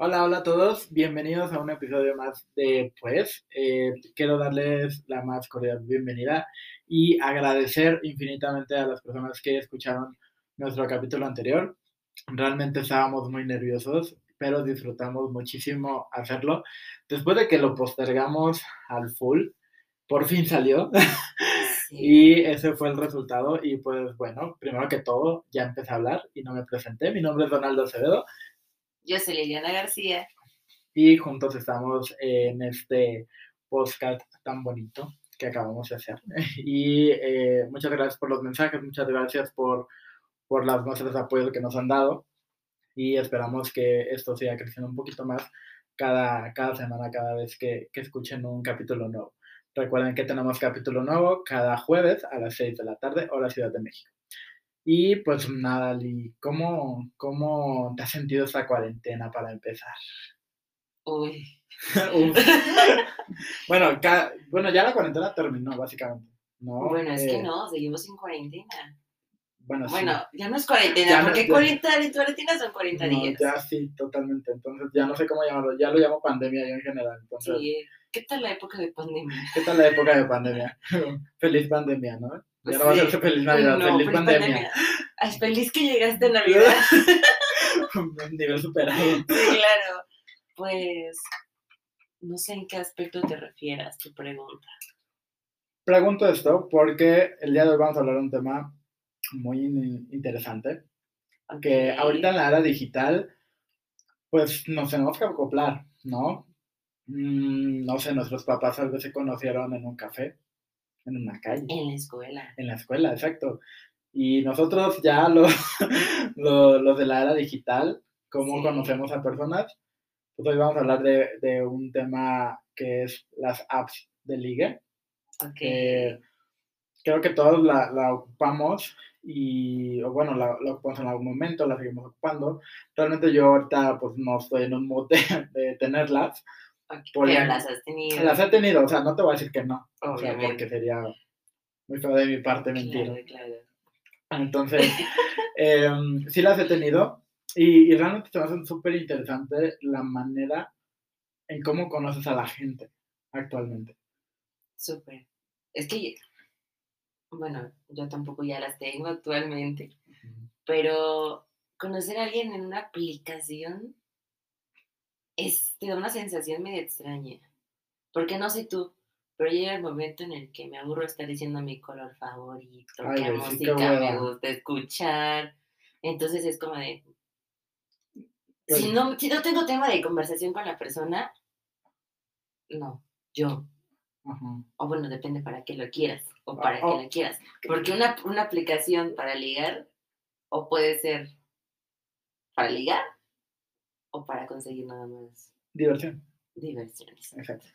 Hola, hola a todos, bienvenidos a un episodio más de Pues. Eh, quiero darles la más cordial bienvenida y agradecer infinitamente a las personas que escucharon nuestro capítulo anterior. Realmente estábamos muy nerviosos, pero disfrutamos muchísimo hacerlo. Después de que lo postergamos al full, por fin salió. y ese fue el resultado. Y pues bueno, primero que todo, ya empecé a hablar y no me presenté. Mi nombre es Donaldo Acevedo yo soy Liliana García. Y juntos estamos en este podcast tan bonito que acabamos de hacer. Y eh, muchas gracias por los mensajes, muchas gracias por, por las muestras de que nos han dado. Y esperamos que esto siga creciendo un poquito más cada, cada semana, cada vez que, que escuchen un capítulo nuevo. Recuerden que tenemos capítulo nuevo cada jueves a las 6 de la tarde, hora Ciudad de México. Y pues nada, Lee, ¿cómo, ¿cómo te has sentido esta cuarentena para empezar? Uy. bueno, bueno, ya la cuarentena terminó, básicamente. ¿no? Bueno, es que eh, no, seguimos sin cuarentena. Bueno, bueno ya no es cuarentena, porque no, 40, cuarentena son 40 días. Ya sí, totalmente. Entonces ya no sé cómo llamarlo, ya lo llamo pandemia yo en general. Entonces, sí. ¿Qué tal la época de pandemia? ¿Qué tal la época de pandemia? Feliz pandemia, ¿no? Ya no va a ser feliz Navidad, feliz, pandemia. Es feliz que llegaste a Navidad. Un nivel superado. Sí, claro. Pues no sé en qué aspecto te refieras tu pregunta. Pregunto esto porque el día de hoy vamos a hablar de un tema muy interesante. Que ahorita en la era digital, pues nos tenemos que acoplar, ¿no? Mm, no sé, nuestros papás tal vez se conocieron en un café en una calle. En la escuela. En la escuela, exacto. Y nosotros ya los, los, de la era digital, cómo conocemos a personas, pues hoy vamos a hablar de, de un tema que es las apps de ligue. Okay. creo que todos la, la ocupamos y, o bueno, la, la, ocupamos en algún momento, la seguimos ocupando. Realmente yo ahorita pues no estoy en un modo de tenerlas, pero las has tenido. Las he tenido, o sea, no te voy a decir que no. O sea, porque sería muy feo de mi parte mentir. Entonces, em, sí las he tenido y, y realmente te va a ser súper interesante la manera en cómo conoces a la gente actualmente. Súper. Es que, bueno, yo tampoco ya las tengo actualmente, pero conocer a alguien en una aplicación es, te da una sensación medio extraña. Porque no sé tú, pero llega el momento en el que me aburro estar diciendo mi color favorito, qué música me gusta escuchar. Entonces es como de. Si pues no, si no tengo tema de conversación con la persona, no, yo. O bueno, depende para qué lo quieras o ah, para qué oh. lo quieras. Porque una, una aplicación para ligar, o puede ser para ligar, o para conseguir nada más? Diversión. Diversión. Exacto.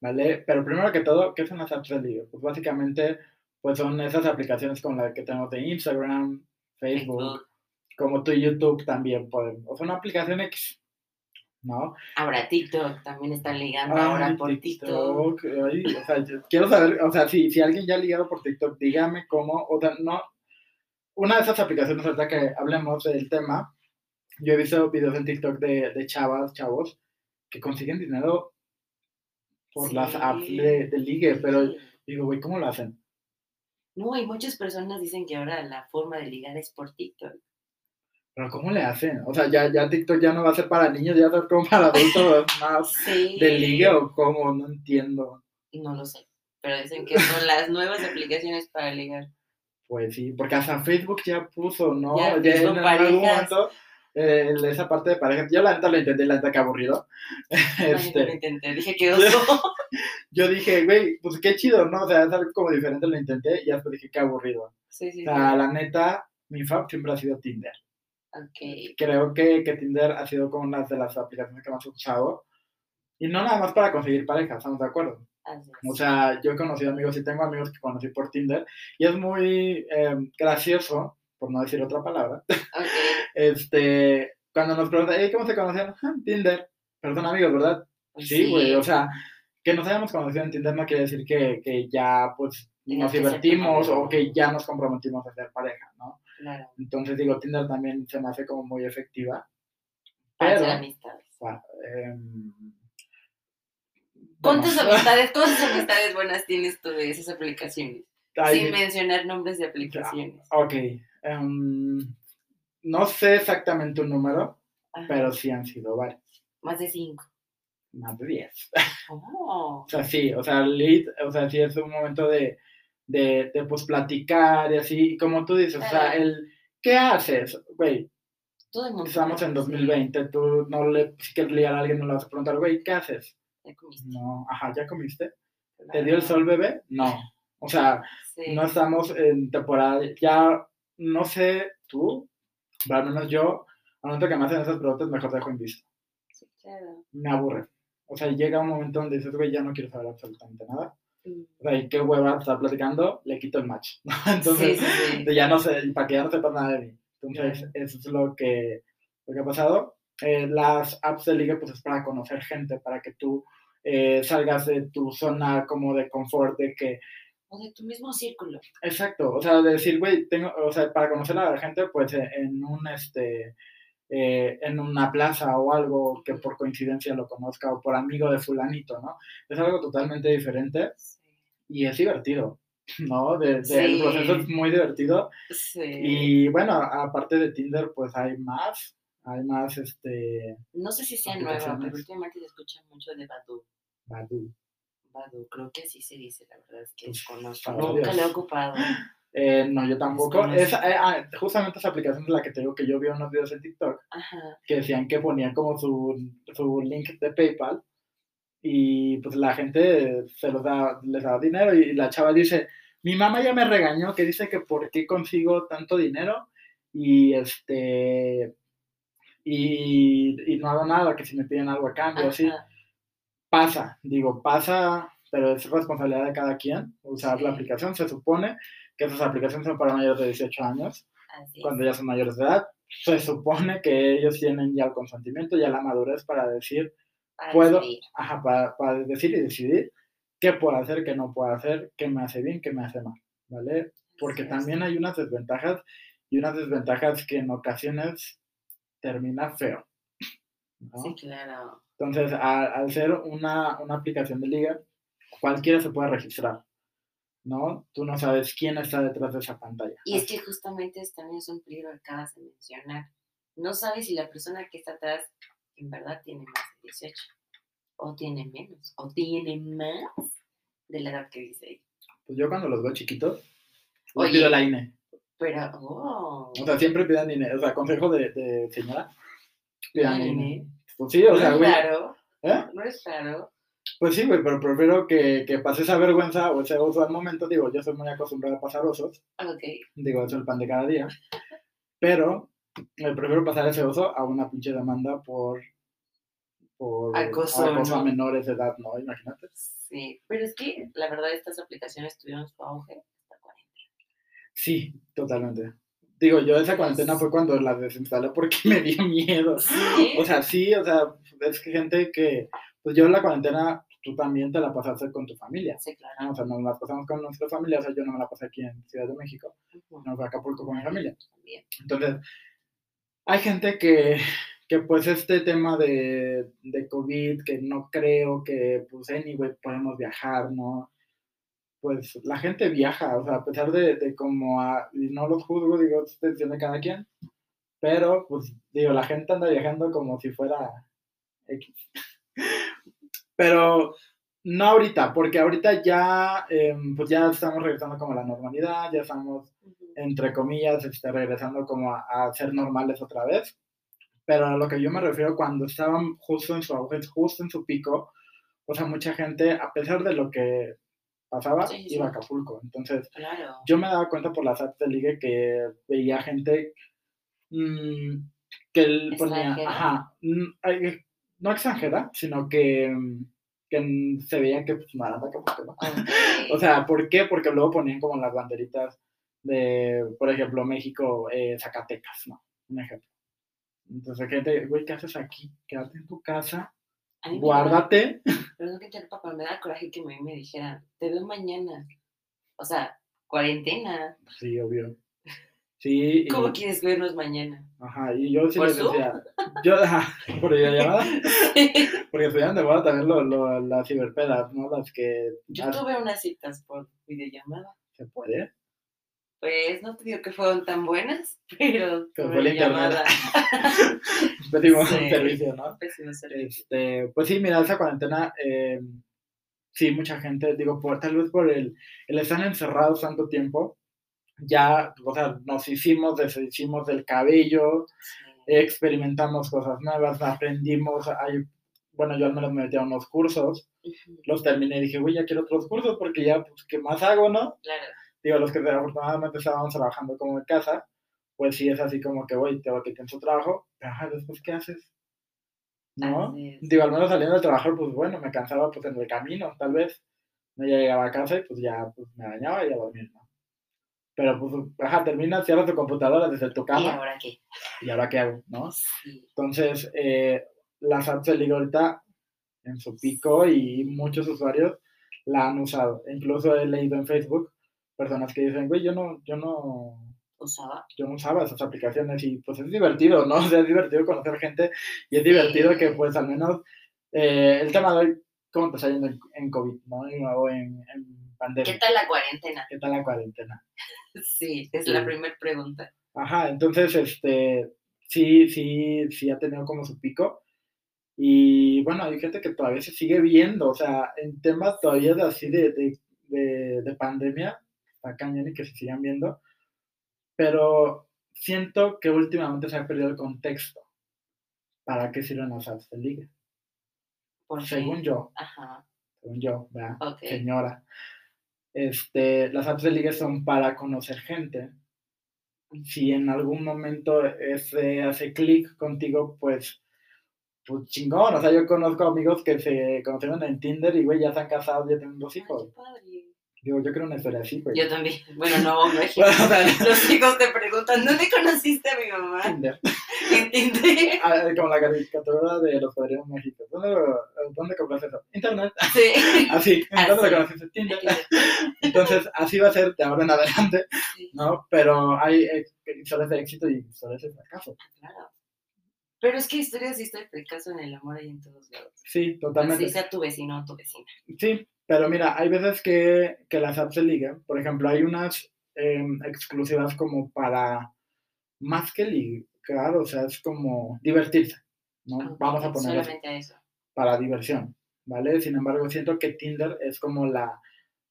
¿Vale? Pero primero que todo, ¿qué son las apps de ligue? Pues básicamente, pues son esas aplicaciones como las que tenemos de Instagram, Facebook, como tu YouTube también pueden. O son aplicaciones ¿no? Ahora TikTok también están ligando ahora por TikTok. o sea, quiero saber, o sea, si, si alguien ya ha ligado por TikTok, dígame cómo, o sea, no, una de esas aplicaciones, ahorita que hablemos del tema, yo he visto videos en TikTok de, de chavas, chavos, que consiguen dinero por las apps de, de, ligue, pero digo, güey, ¿cómo lo hacen? No, y muchas personas dicen que ahora la forma de ligar es por TikTok. Pero ¿cómo le hacen? O sea, ya, ya TikTok ya no va a ser para niños, ya va a ser como para adultos más de ligue o cómo, no entiendo. No lo sé, pero dicen que son las nuevas aplicaciones para ligar. Pues sí, porque hasta Facebook ya puso, ¿no? Ya, ya en algún momento eh, esa parte de pareja. Yo la neta lo intenté, la neta que aburrido. este, lo intenté, dije que oso. yo dije, güey, pues qué chido, ¿no? O sea, es algo como diferente, lo intenté y después dije que aburrido. Sí, sí, o sea, la neta, mi fab siempre ha sido Tinder. Okay. Creo que, que Tinder ha sido como una de las aplicaciones que más he usado. Y no nada más para conseguir pareja, ¿estamos de acuerdo? O sea, yo he conocido amigos y tengo amigos que conocí por Tinder y es muy eh, gracioso por no decir otra palabra, este, cuando nos preguntan, ¿cómo se conocieron? Ah, Tinder. Pero son amigos, ¿verdad? Sí, güey, o sea, que nos hayamos conocido en Tinder no quiere decir que, que ya, pues, nos divertimos o que ya nos comprometimos a ser pareja, ¿no? Claro. Entonces, digo, Tinder también se me hace como muy efectiva Para Pero, amistades. em, ¿Cuántas bueno, amistades, cuántas amistades buenas tienes tú de esas aplicaciones? Sin mencionar nombres de aplicaciones. Ok. Em, no sé exactamente un número, Ajá. pero sí han sido varios. Más de cinco. Más de 10. Oh. O sea, sí, o sea, lead, o sea, sí es un momento de, de, de, pues platicar y así, y como tú dices, o sea, el, ¿qué haces? Güey, estamos en sí. 2020, tú no le, si quieres liar a alguien, no le vas a preguntar, güey, ¿qué haces? Ya comiste. No, ajá, ¿ya comiste? ¿Te dio el sol, bebé? No. O sea, Sí. no estamos en temporada, ya, no sé tú, pero al menos yo, al momento que me hacen esas preguntas, mejor dejo en visto. Sí, claro. Me aburre. O sea, llega un momento donde dices, güey, ya no quiero saber absolutamente nada. Mm. O sea, y qué hueva estar platicando, le quito el match. Entonces, sí, sí, sí. ya no sé, para que ya no sepas nada de mí. Entonces, eso es lo que, lo que ha pasado. Eh, las apps de liga, pues es para conocer gente, para que tú eh, salgas de tu zona como de confort, de que, O de tu mismo círculo. exacto, o sea, de decir, güey, tengo, o sea, para conocer a la gente, pues eh, en un, este, eh, en una plaza o algo que por coincidencia lo conozca o por amigo de fulanito, ¿no? Es algo totalmente diferente Sí. y es divertido, ¿no? De, de- Sí. El proceso es muy divertido Sí. y bueno, aparte de Tinder, pues hay más, hay más, este, No sé si sea nueva, pero últimamente se escucha mucho de Badu. Badoo. Creo que así se dice, la verdad es que desconozco. Nunca lo he ocupado. Eh, no, yo tampoco. Eh, ah, justamente esa aplicación es la que te digo que yo vi unos videos en TikTok Ajá. que decían que ponían como su, su link de PayPal y pues la gente se los da, les daba dinero y la chava dice, mi mamá ya me regañó que dice que por qué consigo tanto dinero y este y, y no hago nada, que si me piden algo a cambio, así. Pasa, digo, pasa, pero es responsabilidad de cada quien usar la aplicación. Se supone que esas aplicaciones son para mayores de 18 años Así cuando ya son mayores de edad, se supone que ellos tienen ya el consentimiento, ya la madurez para decir, Para puedo, ajá, para, para decir y decidir qué puedo hacer, qué no puedo hacer, qué me hace bien, qué me hace mal, ¿vale? Porque Así es. también hay unas desventajas y unas desventajas que en ocasiones termina feo, ¿no? Sí, claro. Entonces, al ser una, una aplicación de liga, cualquiera se puede registrar, ¿no? Tú no sabes quién está detrás de esa pantalla. Y es que justamente es, también es un peligro que acabas de mencionar. No sabes si la persona que está atrás en verdad tiene más de 18, o tiene menos, o tiene más de la edad que dice ahí. Pues yo cuando los veo chiquitos, les Oye. pido la INE. Pero, oh, O sea, siempre pidan INE. O sea, consejo de, de señora, pidan ¿La INE. INE? Pues sí, o no sea, es güey. raro, ¿eh? no es raro. Pues sí, güey, pero prefiero que, que pase esa vergüenza o ese oso al momento. Digo, yo soy muy acostumbrado a pasar osos. Ok, Digo, eso es el pan de cada día. Pero eh, prefiero pasar ese oso a una pinche demanda por, por Acoso, acoso a ¿no? menores de edad, ¿no? Imagínate. sí. Pero es que la verdad estas aplicaciones tuvieron su auge hasta 40. Sí, totalmente. Digo, yo esa cuarentena fue cuando la desinstalé porque me dio miedo. Sí. O sea, sí, o sea, es que gente que, pues yo en la cuarentena, tú también te la pasaste con tu familia. Sí, claro. ¿no? O sea, nos la pasamos con nuestra familia, o sea, yo no me la pasé aquí en Ciudad de México, Ujú. no fue a Acapulco con mi familia. También. Entonces, hay gente que, que pues este tema de, de COVID, que no creo que, pues, anyway, podemos viajar, ¿no? Pues la gente viaja, o sea, a pesar de, de como, a- y no los juzgo, digo, es decisión de cada quien, pero, pues, digo, la gente anda viajando como si fuera X. Pero no ahorita, porque ahorita ya, em, pues ya estamos regresando como a la normalidad, ya estamos entre comillas, este, regresando como a, a ser normales otra vez. Pero a lo que yo me refiero, cuando estaban justo en su auge, justo en su pico, o sea, mucha gente, a pesar de lo que pasaba, Sí, sí, iba a. Acapulco. Entonces, Claro. yo me daba cuenta por las apps de ligue que veía gente mm, que él ponía, ajá, mm, ay, no extranjera, sino que, que se veía que pues, de Acapulco, ¿no? O sea, ¿por qué? Porque luego ponían como las banderitas de, por ejemplo, México, eh, Zacatecas, ¿no? Un ejemplo. Entonces, gente, güey, ¿qué haces aquí? Quédate en tu casa, me guárdate. Perdón que interrumpa, pero me da coraje que me, me dijeran, te veo mañana. O sea, cuarentena. Sí, obvio. Sí. ¿Cómo quieres vernos mañana? Ajá, y yo sí ¿Por les Zoom? decía, yo, ajá, por videollamada, porque estuvieron de moda también lo, lo- las ciberpedas, ¿no? Las que Yo tuve unas citas por videollamada. se puede. Pues no te digo que fueron tan buenas, pero fue internet. llamada. Pésimo Sí. servicio, ¿no? Pésimo servicio. Este, pues sí, mira, esa cuarentena, eh, sí, mucha gente, digo, por, tal vez por el, el estar encerrados tanto tiempo, ya, o sea, nos hicimos, deshicimos del cabello, Sí. experimentamos cosas nuevas, aprendimos, hay, bueno, yo al menos me metí a unos cursos, los terminé y dije, uy, ya quiero otros cursos porque ya, pues, ¿qué más hago, no? Claro. Digo, los que afortunadamente estábamos trabajando como en casa, pues sí es así como que, voy, tengo que tener su trabajo, pero ajá, después, ¿qué haces? ¿No? Digo, al menos saliendo de trabajar, pues bueno, me cansaba pues en el camino, tal vez. No ya llegaba a casa y pues ya pues, me bañaba y a dormir, ¿no? Pero pues, ajá, terminas, cierras tu computadora desde tu ¿Y cama ahora qué? y ahora qué hago, ¿no? Sí. Entonces, eh, las apps de liga ahorita en su pico y muchos usuarios la han usado. Incluso he leído en Facebook personas que dicen, güey, yo no, yo no, Usaba. yo no usaba esas aplicaciones y pues es divertido, ¿no? O sea, es divertido conocer gente y es divertido que pues al menos eh, el tema de hoy, ¿cómo te está yendo en, en COVID, ¿no? Y luego en, en pandemia. ¿Qué tal la cuarentena? ¿Qué tal la cuarentena? Sí, es Sí. la primera pregunta. Ajá, entonces, este, sí, sí, sí ha tenido como su pico. Y bueno, hay gente que todavía se sigue viendo, o sea, en temas todavía de así de, de, de, de pandemia, está cañón y que se sigan viendo, pero siento que últimamente se ha perdido el contexto. ¿Para qué sirven las apps de liga? Según yo, Ajá, según yo, ¿verdad? ok. Señora, este, las apps de liga son para conocer gente, si en algún momento ese hace clic contigo, pues, pues chingón. O sea, yo conozco amigos que se conocieron en Tinder y, güey, ya se han casado, ya tienen dos Ay, hijos. padre. Digo, yo creo una historia así, güey. Yo también. Bueno, no, es Bueno, Los hijos te preguntan, ¿dónde conociste a mi mamá? Tinder. En Tinder. Ah, como la caricatura de los padrinos mágicos. ¿Dónde, ¿Dónde compraste eso? Internet. Sí. Así. ¿Dónde lo conociste? Tinder. Entonces, así va a ser de ahora en adelante, Sí, ¿no? Pero hay historias de éxito y historias de fracaso. claro. Pero es que historias y historias de fracaso en el amor hay en todos lados. Sí, totalmente. Así sea tu vecino o tu vecina. Sí, pero mira, hay veces que, que las apps de liga, por ejemplo, hay unas em, exclusivas como para más que ligar, o sea, es como divertirse, ¿no? Vamos a Solamente eso. para diversión, ¿vale? Sin embargo, siento que Tinder es como la,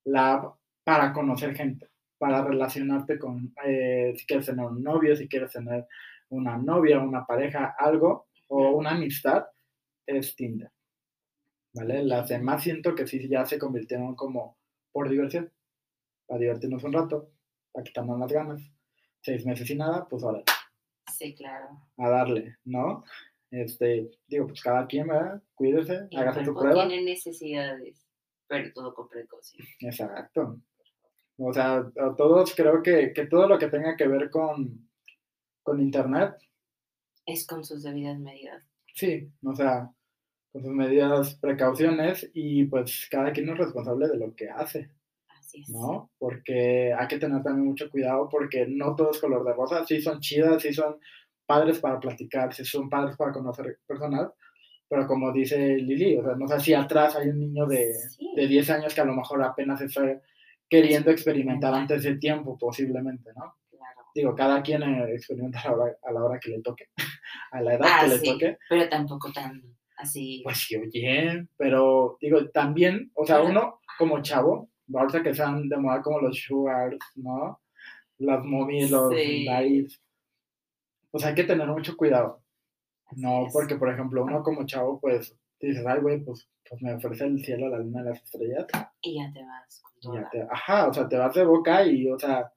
la app para conocer gente, para relacionarte con, eh, si quieres tener un novio, si quieres tener una novia, una pareja, algo, o una amistad, es Tinder. ¿Vale? Las demás siento que sí ya se convirtieron como por diversión, para divertirnos un rato, para quitarnos las ganas. Seis meses y nada, pues ahora Sí, claro. a darle, ¿no? Este, digo, pues cada quien, ¿verdad? Cuídese, hágase su prueba. tiene necesidades, pero todo con precaución. Exacto. O sea, a todos creo que, que todo lo que tenga que ver con, con internet, Es con sus debidas medidas. sí, o sea, con sus medidas, precauciones y pues cada quien es responsable de lo que hace, Así es. ¿no? Porque hay que tener también mucho cuidado porque no todo es color de rosa, sí son chidas, sí son padres para platicar, sí son padres para conocer personas, pero como dice Lili, o sea, no sé si atrás hay un niño de, Sí. de 10 años que a lo mejor apenas está queriendo experimentar antes de tiempo, posiblemente, ¿no? Claro. Digo, cada quien eh, experimenta a la, hora, a la hora que le toque, a la edad Ah, que le sí, toque. pero tampoco tan así. Pues sí, oye, pero digo, también, o sea, uno como chavo, ahorita que están de moda como los sugars, ¿no? Las momies, los Sí. daddies, pues hay que tener mucho cuidado, así ¿no? es. Porque, por ejemplo, uno como chavo, pues, dices, ay, güey, pues, pues me ofrece el cielo, la luna las estrellas, Y ya te vas con toda. te- ajá, o sea, te vas de boca y, o sea,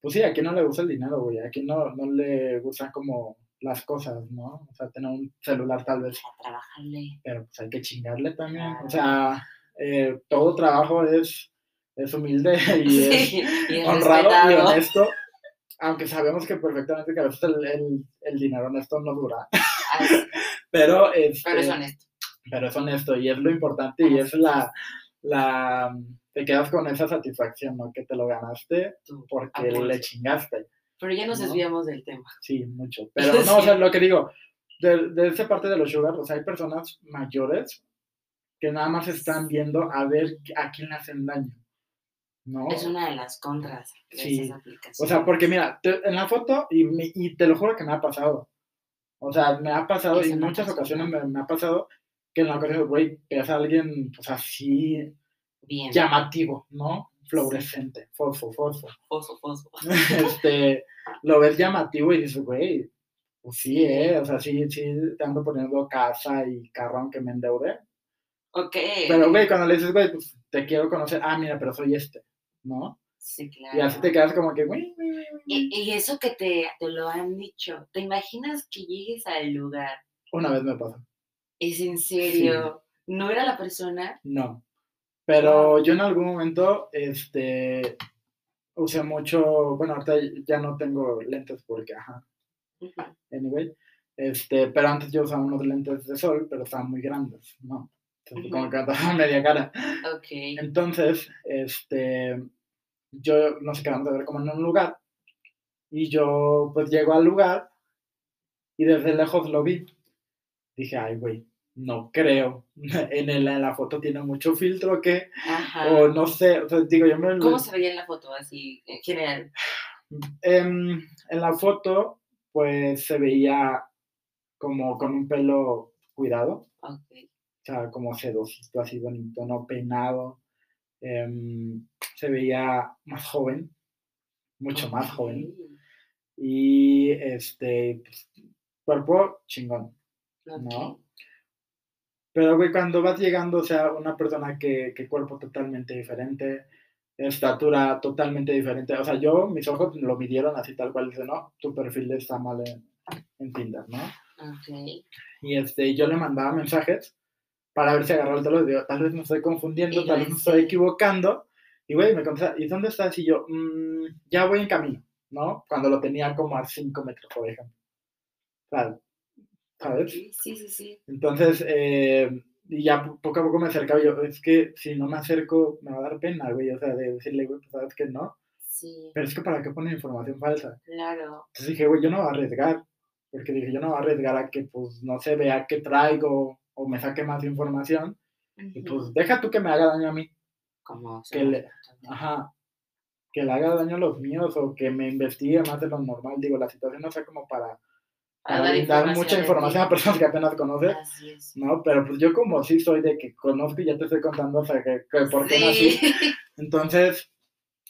pues sí, a quien no le gusta el dinero, güey, a quien no, no le gustan como las cosas, ¿no? O sea, tener un celular tal vez A trabajarle. pero pues hay que chingarle también. Claro. O sea, eh, todo trabajo es, es humilde y es y honrado y honesto, aunque sabemos que perfectamente que a veces el, el- el dinero honesto no dura, pero, este, Pero es honesto. pero es honesto y es lo importante y es la, la, te quedas con esa satisfacción, ¿no? Que te lo ganaste porque le chingaste. Pero ya nos ¿no? desviamos del tema. Sí, mucho. Pero no, o sea, lo que digo, de, de esa parte de los sugar, o sea, hay personas mayores que nada más están viendo a ver a quién le hacen daño. ¿No? Es una de las contras de Sí. esas aplicaciones. O sea, porque mira, te- en la foto, y, me- y te lo juro que me ha pasado. O sea, me ha pasado, y en muchas ocasiones me, me ha pasado que en la ocasión, güey, ves a alguien, pues así, Bien. llamativo, ¿no? Fluorescente, fosfo, fosfo. Fosfo, fosfo. este, lo ves llamativo y dices, güey, pues sí, ¿eh? O sea, sí, sí, te ando poniendo casa y carro aunque me endeude. Ok. Pero, güey, cuando le dices, güey, pues te quiero conocer, ah, mira, pero soy este, ¿no? Sí, claro. Y así te quedas como que, güey, güey, güey. Y, y eso que te, te lo han dicho, ¿te imaginas que llegues al lugar? Una vez me pasó. ¿Es en serio? ¿No era la persona? No. Pero yo en algún momento, este, usé mucho, bueno, ahorita ya no tengo lentes porque, ajá, anyway, este, pero antes yo usaba unos lentes de sol, pero estaban muy grandes, ¿no? Entonces, como que me tapaba media cara. Ok. Entonces, este, yo nos quedamos a ver como en un lugar y yo pues llego al lugar y desde lejos lo vi. Dije, ay, güey, no creo. En, el, en la foto tiene mucho filtro que, Ajá. o no sé, o sea, digo, yo me... ¿Cómo se veía en la foto así, en general? Em, en la foto, pues se veía como con un pelo cuidado, Ok. o sea, como sedosito, así bonito, no peinado. Em, se veía más joven, mucho más joven. Y este, pues, cuerpo chingón. ¿no? Pero, güey, cuando vas llegando, o sea, una persona que, que cuerpo totalmente diferente, estatura totalmente diferente. O sea, yo, mis ojos lo midieron así tal cual, dice, no, tu perfil está mal en, en Tinder, ¿no? Ok. Y este, yo le mandaba mensajes para ver si agarraba el teléfono y digo, tal vez me estoy confundiendo, Y tal vez me estoy equivocando. Y, güey, me contesta, ¿y dónde estás? Y yo, "Mm, ya voy en camino, ¿no? Cuando lo tenía como a 5 metros, por ejemplo. O sea, ¿sabes? Sí, sí, sí. Entonces, eh, y ya po- poco a poco me acercaba yo, es que si no me acerco me va a dar pena, güey, o sea, de decirle, güey, pues sabes que no, Sí, pero es que para qué ponen información falsa. claro. Entonces dije, güey, yo no voy a arriesgar, porque dije, yo no voy a arriesgar a que, pues, no se vea qué traigo o me saque más información, y pues deja tú que me haga daño a mí, Como que le- ajá, que le haga daño a los míos o que me investigue más de lo normal, digo, la situación no sea como para, Para dar brindar mucha información información a personas que apenas conoces. Así es. No, pero pues yo como sí soy de que conozco y ya te estoy contando, o sea, que, que por qué nací. Sí. Entonces,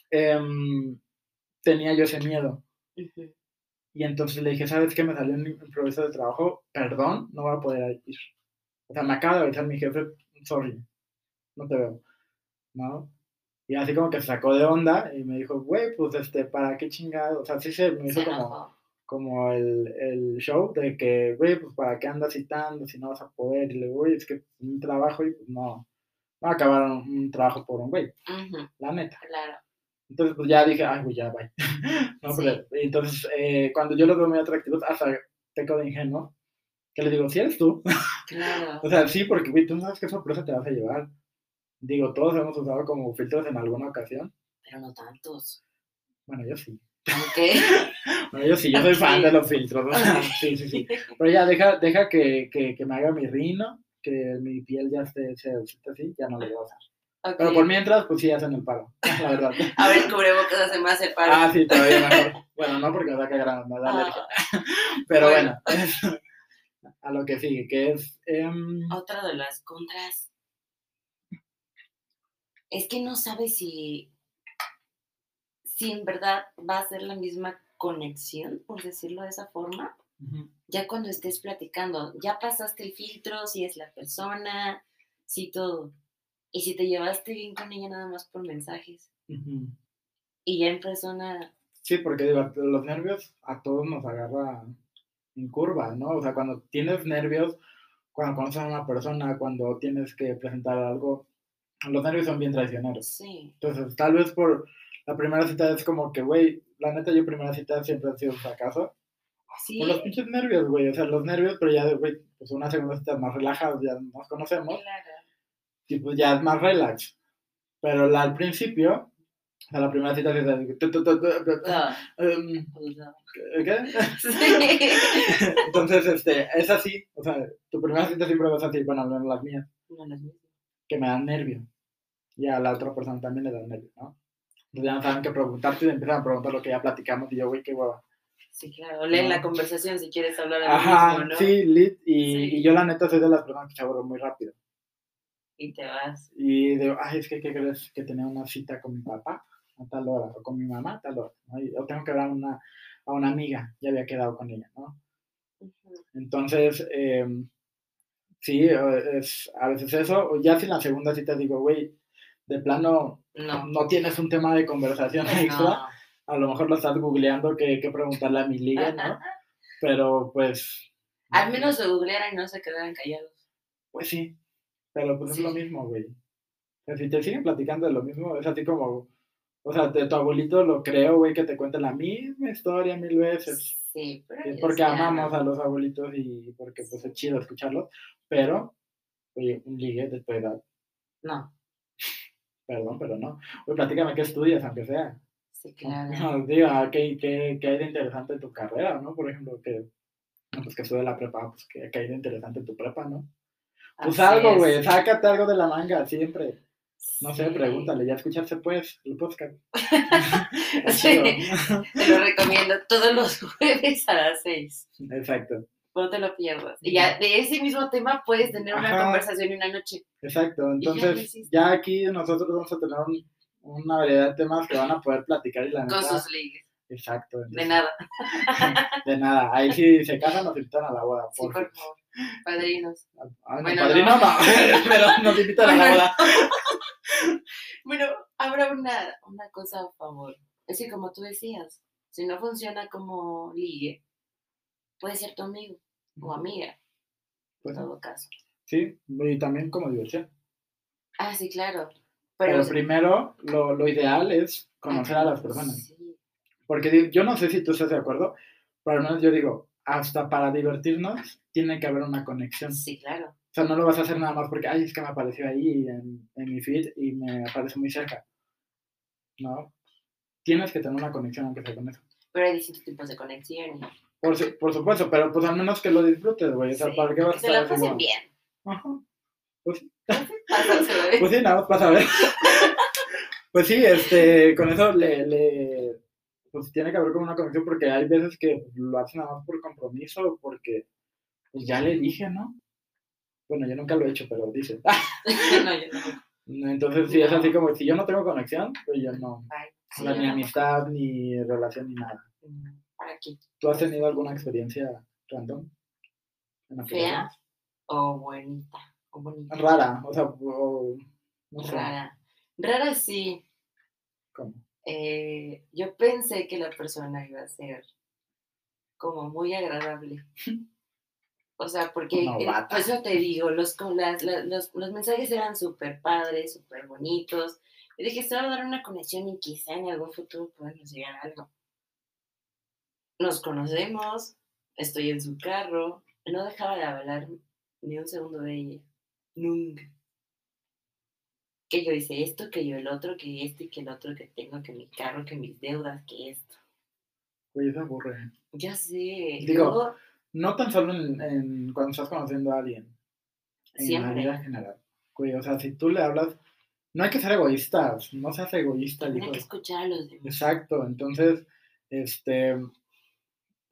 em, tenía yo ese miedo. Y entonces le dije, ¿sabes qué? Me salió un improviso de trabajo, perdón, no voy a poder ir. O sea, me acaba de avisar mi jefe, sorry, no te veo. ¿No? Y así como que se sacó de onda y me dijo, güey, pues este, ¿para qué chingado? O sea, sí se me hizo Se como, enojó. Como el, el show de que, güey, pues para qué andas citando si no vas a poder. Y le digo, güey, es que un trabajo y pues no, no acabaron un trabajo por un güey, la neta. Claro. Entonces, pues ya dije, ay, güey, ya, bye. no, Sí. pero, entonces, eh, cuando yo los veo muy atractivos, hasta peco de ingenuo, que les digo, si eres tú. Claro. o sea, sí, porque, güey, tú no sabes qué sorpresa te vas a llevar. Digo, todos hemos usado como filtros en alguna ocasión. Pero no tantos. Bueno, yo sí. Ok. Bueno, yo sí, yo soy fan de los filtros. o sea, sí, sí, sí. Pero ya, deja, deja que, que, que me haga mi rino, que mi piel ya esté, se así, ya no lo voy a usar. Pero por mientras, pues sí, hacen el paro, la verdad. A ver, cubrebocas hace más el paro. Ah, sí, todavía mejor. Bueno, no porque me da cagar, me da alergia. Ah, Pero bueno. bueno, a lo que sigue, que es... em, otra de las contras es que no sabes si, si en verdad va a ser la misma conexión, por decirlo de esa forma. Ya cuando estés platicando, ya pasaste el filtro, si es la persona, si todo. Y si te llevaste bien con ella nada más por mensajes. Y ya en persona, Sí, porque los nervios a todos nos agarra en curva, ¿no? O sea, cuando tienes nervios, cuando conoces a una persona, cuando tienes que presentar algo, los nervios son bien traicioneros. sí. Entonces, tal vez por la primera cita es como que, güey, la neta, yo primera cita siempre ha sido un fracaso. Sí, Por los pinches nervios, güey. O sea, los nervios, pero ya, güey, pues una segunda cita más relajada, ya nos conocemos. claro. Y pues ya es más relax. Pero la, al principio, O sea, la primera cita es. ¿Qué? Sí. Entonces, este, es así. O sea, tu primera cita siempre vas así, bueno, no las mías, No, es mismo. que me dan nervio. Y a la otra persona también le dan nervio, ¿no? Ya no saben qué preguntarte y empiezan a preguntar lo que ya platicamos y yo, güey, qué hueva. Sí, claro. Leen No. la conversación si quieres hablar lo Ajá, mismo, ¿no? sí, lit. Y, Sí. y yo la neta soy de las personas que se aburren muy rápido. Y te vas. Y digo, ay, es que, ¿qué crees? Que tenía una cita con mi papá a tal hora, o con mi mamá a tal hora, ¿no? Y- o tengo que ver a una, a una amiga, ya había quedado con ella, ¿no? Entonces, em, sí, eh, es a veces eso, o ya si en la segunda cita digo, güey, de plano No. no tienes un tema de conversación extra, No. a lo mejor lo estás googleando que, que preguntarle a mi liga, ¿no? Pero pues... Al menos lo googlearan y no se quedaran callados. Pues sí, pero pues Sí. es lo mismo, güey. Si te siguen platicando de lo mismo, es así como, o sea, de tu abuelito lo creo, güey, que te cuente la misma historia mil veces. Sí, pero. Es porque amamos a los abuelitos y porque pues es chido escucharlos, pero, oye, un ligue de tu edad, No. Perdón, pero no. Oye, platícame qué estudias, aunque sea. Sí, claro. No, digo, ah, ¿qué, qué, qué hay de interesante en tu carrera, no? Por ejemplo, que, pues que estuve la prepa, pues ¿qué, qué hay de interesante en tu prepa, no? Pues Así algo, güey, sácate algo de la manga, siempre. No sé, Sí. pregúntale, ya escuchaste pues el podcast. Sí, te lo recomiendo todos los jueves a las seis. Exacto, No te lo pierdas. Y ya de ese mismo tema puedes tener una Ajá. conversación y una noche. exacto. ya Entonces, hiciste. ya aquí nosotros vamos a tener un- una variedad de temas que van a poder platicar y la Con neta- sus ligues. Exacto. De entonces, nada. De nada. Ahí si se casan nos invitan a la boda. Sí, por por favor. Padrinos. Ay, no, Bueno, padrino no. no, pero nos invitan a la Bueno. boda. Bueno, habrá una, una cosa a favor. Es que como tú decías, si no funciona como ligue, puede ser tu amigo o amiga, en Pues, todo caso. sí, y también como diversión. Ah, sí, claro. Pero, Pero, primero, lo, lo ideal es conocer a las personas. Sí, Porque yo no sé si tú estás de acuerdo, pero al menos yo digo, hasta para divertirnos tiene que haber una conexión. sí, claro. O sea, no lo vas a hacer nada más porque, ay, es que me apareció ahí en, en mi feed y me aparece muy cerca. No. Tienes que tener una conexión aunque sea con eso. Pero hay distintos tipos de conexión. Por, su- por supuesto, pero pues al menos que lo disfrutes, güey. O sea, Sí, ¿para qué vas a que se estar así pasen como- bien. Ajá. Pues, pues sí, nada más pasa a ver. pues sí, este, con eso le, le, pues tiene que haber como una conexión porque hay veces que lo hacen nada más por compromiso o porque, pues ya le dije, ¿no? Bueno, yo nunca lo he hecho, pero dice. no, yo no. Entonces, sí, es así como, si yo no tengo conexión, pues yo no, sea, Sí, ni amistad, ni relación, ni nada. tampoco. ¿Para qué? ¿Tú has tenido alguna experiencia random? ¿Fea? O bonita. O bonita. Rara, o sea, o, no sé, Rara. Rara sí. ¿cómo? eh, yo pensé que la persona iba a ser como muy agradable. O sea, porque, eh, por eso te digo, los, con las- la- los, los mensajes eran súper padres, súper bonitos. Yo dije, se va a dar una conexión y quizá en algún futuro podamos llegar a algo. Nos conocemos, estoy en su carro, no dejaba de hablar ni un segundo de ella. Nunca. Que yo hice esto, que yo el otro, que esto y que el otro, que tengo, que mi carro, que mis deudas, que esto. Güey, se aburre. Ya sé. Digo, luego, No tan solo en, en cuando estás conociendo a alguien, en la Siempre. vida en general. Güey, o sea, si tú le hablas, no hay que ser egoístas, no seas egoísta, hijo. que escuchar a los demás. Exacto, entonces, este,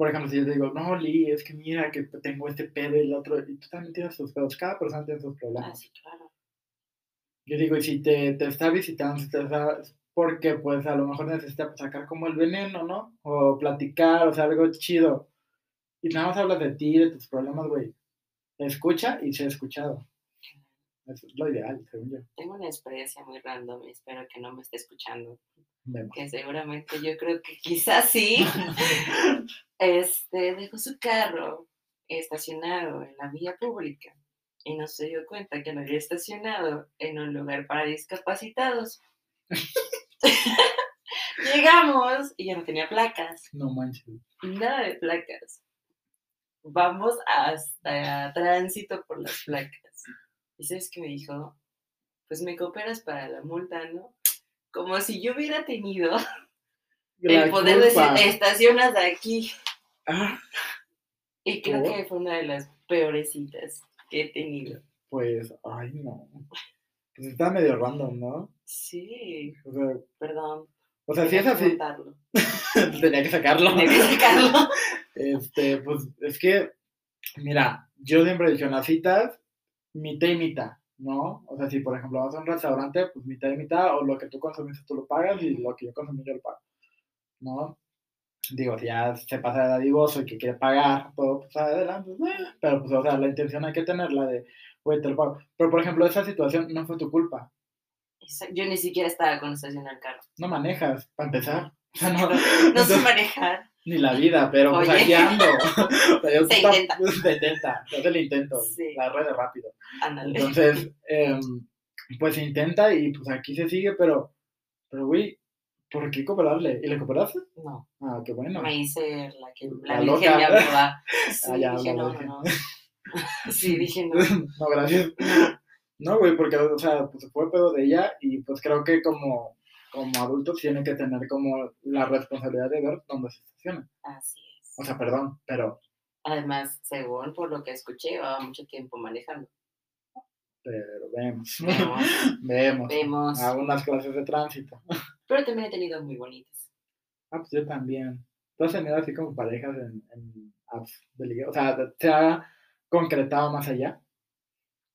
por ejemplo, si yo te digo, no, Lee, es que mira que tengo este pedo y el otro, y tú también tienes tus pedos, cada persona tiene sus Ah, problemas. sí, claro. Yo digo, y si te, te está visitando, si te está, porque pues a lo mejor necesita sacar como el veneno, ¿no? O platicar, o sea, algo chido. Y nada más hablas de ti, de tus problemas, güey. Escucha y ser escuchado. Eso es lo ideal, según yo. Tengo una experiencia muy random espero que no me esté escuchando. Que seguramente yo creo que quizás sí. Este, dejó su carro estacionado en la vía pública y no se dio cuenta que lo había estacionado en un lugar para discapacitados. Llegamos y ya no tenía placas. No manches. Nada de placas. Vamos hasta tránsito por las placas. ¿Y sabes qué me dijo? Pues me cooperas para la multa, ¿no? Como si yo hubiera tenido La el poder decir, culpa. estacionas aquí. Ah, Y creo ¿Por? que fue una de las peores citas que he tenido. pues, ay, no. Pues está medio random, ¿no? Sí, O sea, perdón. o sea si es así, tenía que sacarlo. Tenía que sacarlo. Este, pues es que, mira, yo siempre he dicho en las citas, mitad y mitad, ¿no? O sea, si por ejemplo vas a un restaurante, pues mitad y mitad, o lo que tú consumiste tú lo pagas y lo que yo consumí yo lo pago, ¿no? Digo, si ya se pasa de dadivoso y que quiere pagar todo, pues adelante, eh, pero pues, o sea, la intención hay que tenerla de, güey, te lo pago. Pero por ejemplo, esa situación no fue tu culpa, Yo ni siquiera estaba con estación al carro. no manejas, para empezar. O sea, no, No sé manejar. Ni la vida, pero pues Oye. aquí ando. O sea, yo Se está- intenta. Se intenta, se hace el intento, Sí. la red de rápido. Ándale. Entonces, em, pues se intenta y pues aquí se sigue, pero, pero güey, ¿por qué cooperarle? ¿Y le cooperaste? No, Ah, qué bueno. me hice la que la, La. Sí, Ah, ya, dije, no, no. Sí, dije, no. no, gracias. no. No, güey, porque, o sea, pues fue pedo de ella y pues creo que como, como adultos tienen que tener como la responsabilidad de ver dónde se estaciona. Así es. O sea, perdón, pero, Además, según por lo que escuché, llevaba mucho tiempo manejando. pero vemos. Vemos, vemos. vemos. Hago unas clases de tránsito. Pero también he tenido muy bonitas. Ah, pues yo también. ¿Tú has tenido así como parejas en, en apps de ligue? O sea, ¿se ha concretado más allá?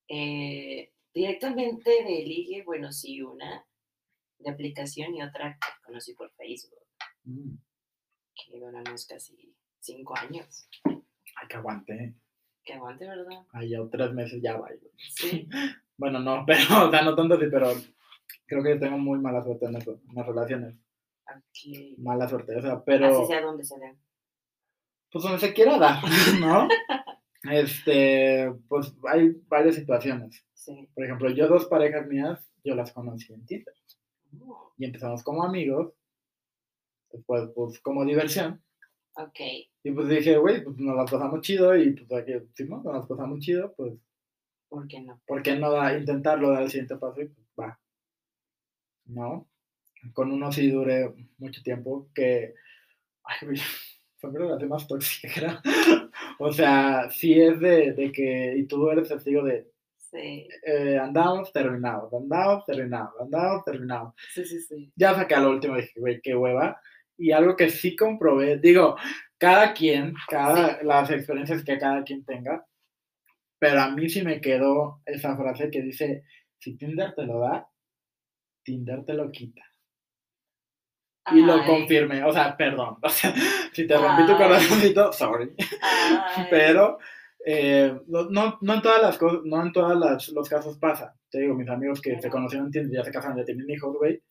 Eh, directamente de ligue, bueno, sí, una de aplicación y otra que conocí por Facebook, Mm, que duramos casi cinco años. ay, que aguante. Que aguante, ¿verdad? Ay, ya tres meses ya va. Sí. Bueno, no, pero, o sea, no tanto así, pero creo que tengo muy mala suerte en eso, en las relaciones. Aquí. Mala suerte, o sea, pero... Así sea donde se den. pues donde se quiera dar, ¿no? Este, pues hay varias situaciones. Sí. Por ejemplo, yo dos parejas mías, yo las conocí en Tinder. Y empezamos como amigos, después pues como diversión. ok. Y pues dije, güey, pues nos las pasamos chido y pues aquí, no, nos las pasamos chido, pues, ¿Por qué no? ¿por qué no da, intentarlo dar el siguiente paso? Y pues va. ¿No? Con uno sí duré mucho tiempo que, ay, güey, fue mi relación más tóxica, creo. o sea, sí es de, de que, y tú eres testigo de, Sí, eh, andamos, terminamos, andamos, terminamos, andamos, terminamos. sí, sí, sí. ya saqué a lo último y dije, güey, qué hueva. Y algo que sí comprobé, digo, cada quien, cada, las experiencias que cada quien tenga, pero a mí sí me quedó esa frase que dice, si Tinder te lo da, Tinder te lo quita. Y lo Ay, confirmé, o sea, perdón, o sea, si te rompí tu Ay. corazoncito, sorry, ay, pero eh, no, no, en todas las cosas, no en todas las, los casos pasa. Te digo, mis amigos que se conocieron ya se casaron, ya tienen hijos, güey,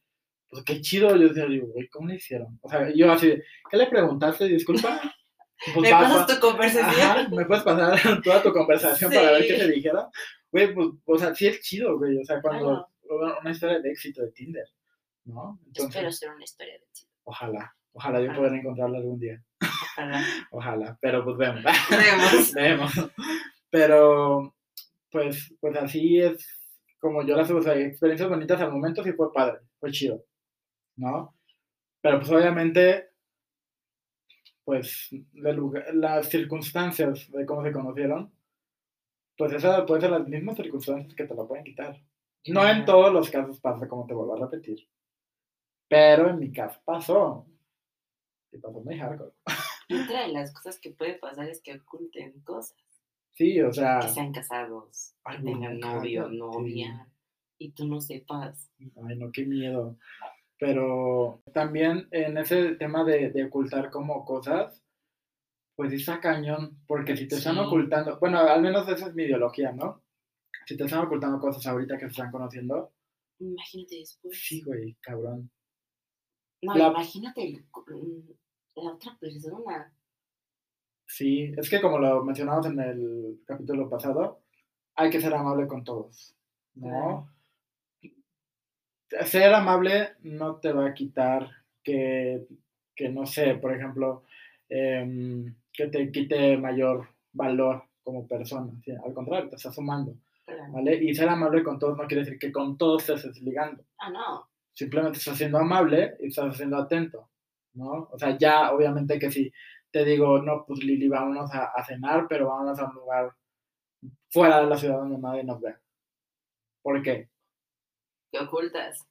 pues qué chido, yo decía, digo, güey, ¿cómo le hicieron? O sea, yo así, ¿qué le preguntaste? Disculpa. Pues, ¿Me pasas tu conversación? Ajá, ¿me puedes pasar toda tu conversación para ver qué Sí. te dijera? Güey, pues, o sea, sí es chido, güey, o sea, cuando, Claro. una- historia de éxito de Tinder, ¿no? Espero Entonces, ser una historia de éxito. ojalá, ojalá yo poder encontrarla algún día, Ojalá. ojalá, pero pues vemos. Vemos. Vemos. Pero, pues, pues así es como yo las sea, experiencias bonitas al momento sí fue padre, fue chido, ¿no? Pero pues obviamente, pues lugar- las circunstancias de cómo se conocieron, pues esas pueden ser las mismas circunstancias que te lo pueden quitar. No en todos los casos pasa como te vuelvo a repetir, pero en mi caso pasó. Pasó muy hardcore. Y otra de las cosas que puede pasar es que oculten cosas. Sí, o sea, Que sean casados, que tengan no, novio, cállate. novia, y tú no sepas. Ay, no, qué miedo. Pero también en ese tema de, de ocultar como cosas, pues está cañón, porque si te están ocultando, bueno, al menos esa es mi ideología, ¿no? Si te están ocultando cosas ahorita que se están conociendo, Imagínate después. sí, güey, cabrón. No, La- imagínate mm, la otra persona. Sí, es que como lo mencionamos en el capítulo pasado, hay que ser amable con todos, ¿no? Ser amable no te va a quitar que, que no sé, por ejemplo, em, que te quite mayor valor como persona, ¿sí? al contrario, te está sumando, Claro. ¿vale? Y ser amable con todos no quiere decir que con todos te estés ligando, Ah, no. Simplemente estás siendo amable y estás siendo atento, ¿no? O sea, ya obviamente que si te digo, no, pues Lili, vámonos a, a cenar, pero vámonos a un lugar fuera de la ciudad donde nadie nos vea. ¿Por qué? ¿Qué ocultas?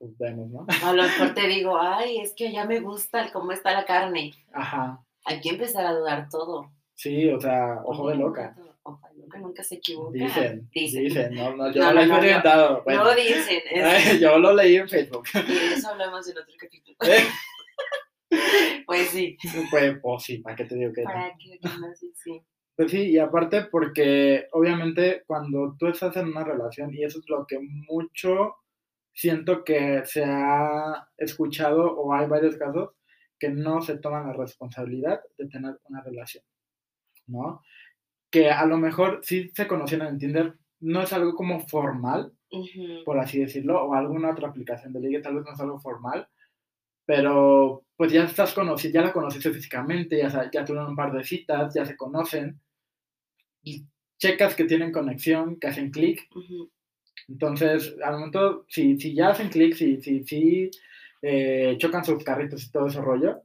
Pues vemos, ¿no? A lo mejor te digo, ay, es que ya me gusta el cómo está la carne. Ajá. Hay que empezar a dudar todo. Sí, o sea, ojo de loca. Ojo de loca, nunca se equivoca. Dicen, Dicen. dicen, no, no, yo No, no, lo he no, no, inventado. Bueno, No dicen, es- yo lo leí en Facebook. y de eso hablamos en otro capítulo. Pues sí. pues, pues sí, ¿para qué te digo? Para que no, sí, sí. Pues sí, y aparte porque obviamente cuando tú estás en una relación, y eso es lo que mucho siento que se ha escuchado o hay varios casos que no se toman la responsabilidad de tener una relación, ¿no? Que a lo mejor sí se conocieron en Tinder, no es algo como formal, por así decirlo, o alguna otra aplicación de ligue, tal vez no es algo formal, pero pues ya estás ya la conociste físicamente, ya, ya tuvieron un par de citas, ya se conocen, y checas que tienen conexión, que hacen clic, entonces al momento, si, si ya hacen clic, si, si, si eh, chocan sus carritos y todo ese rollo.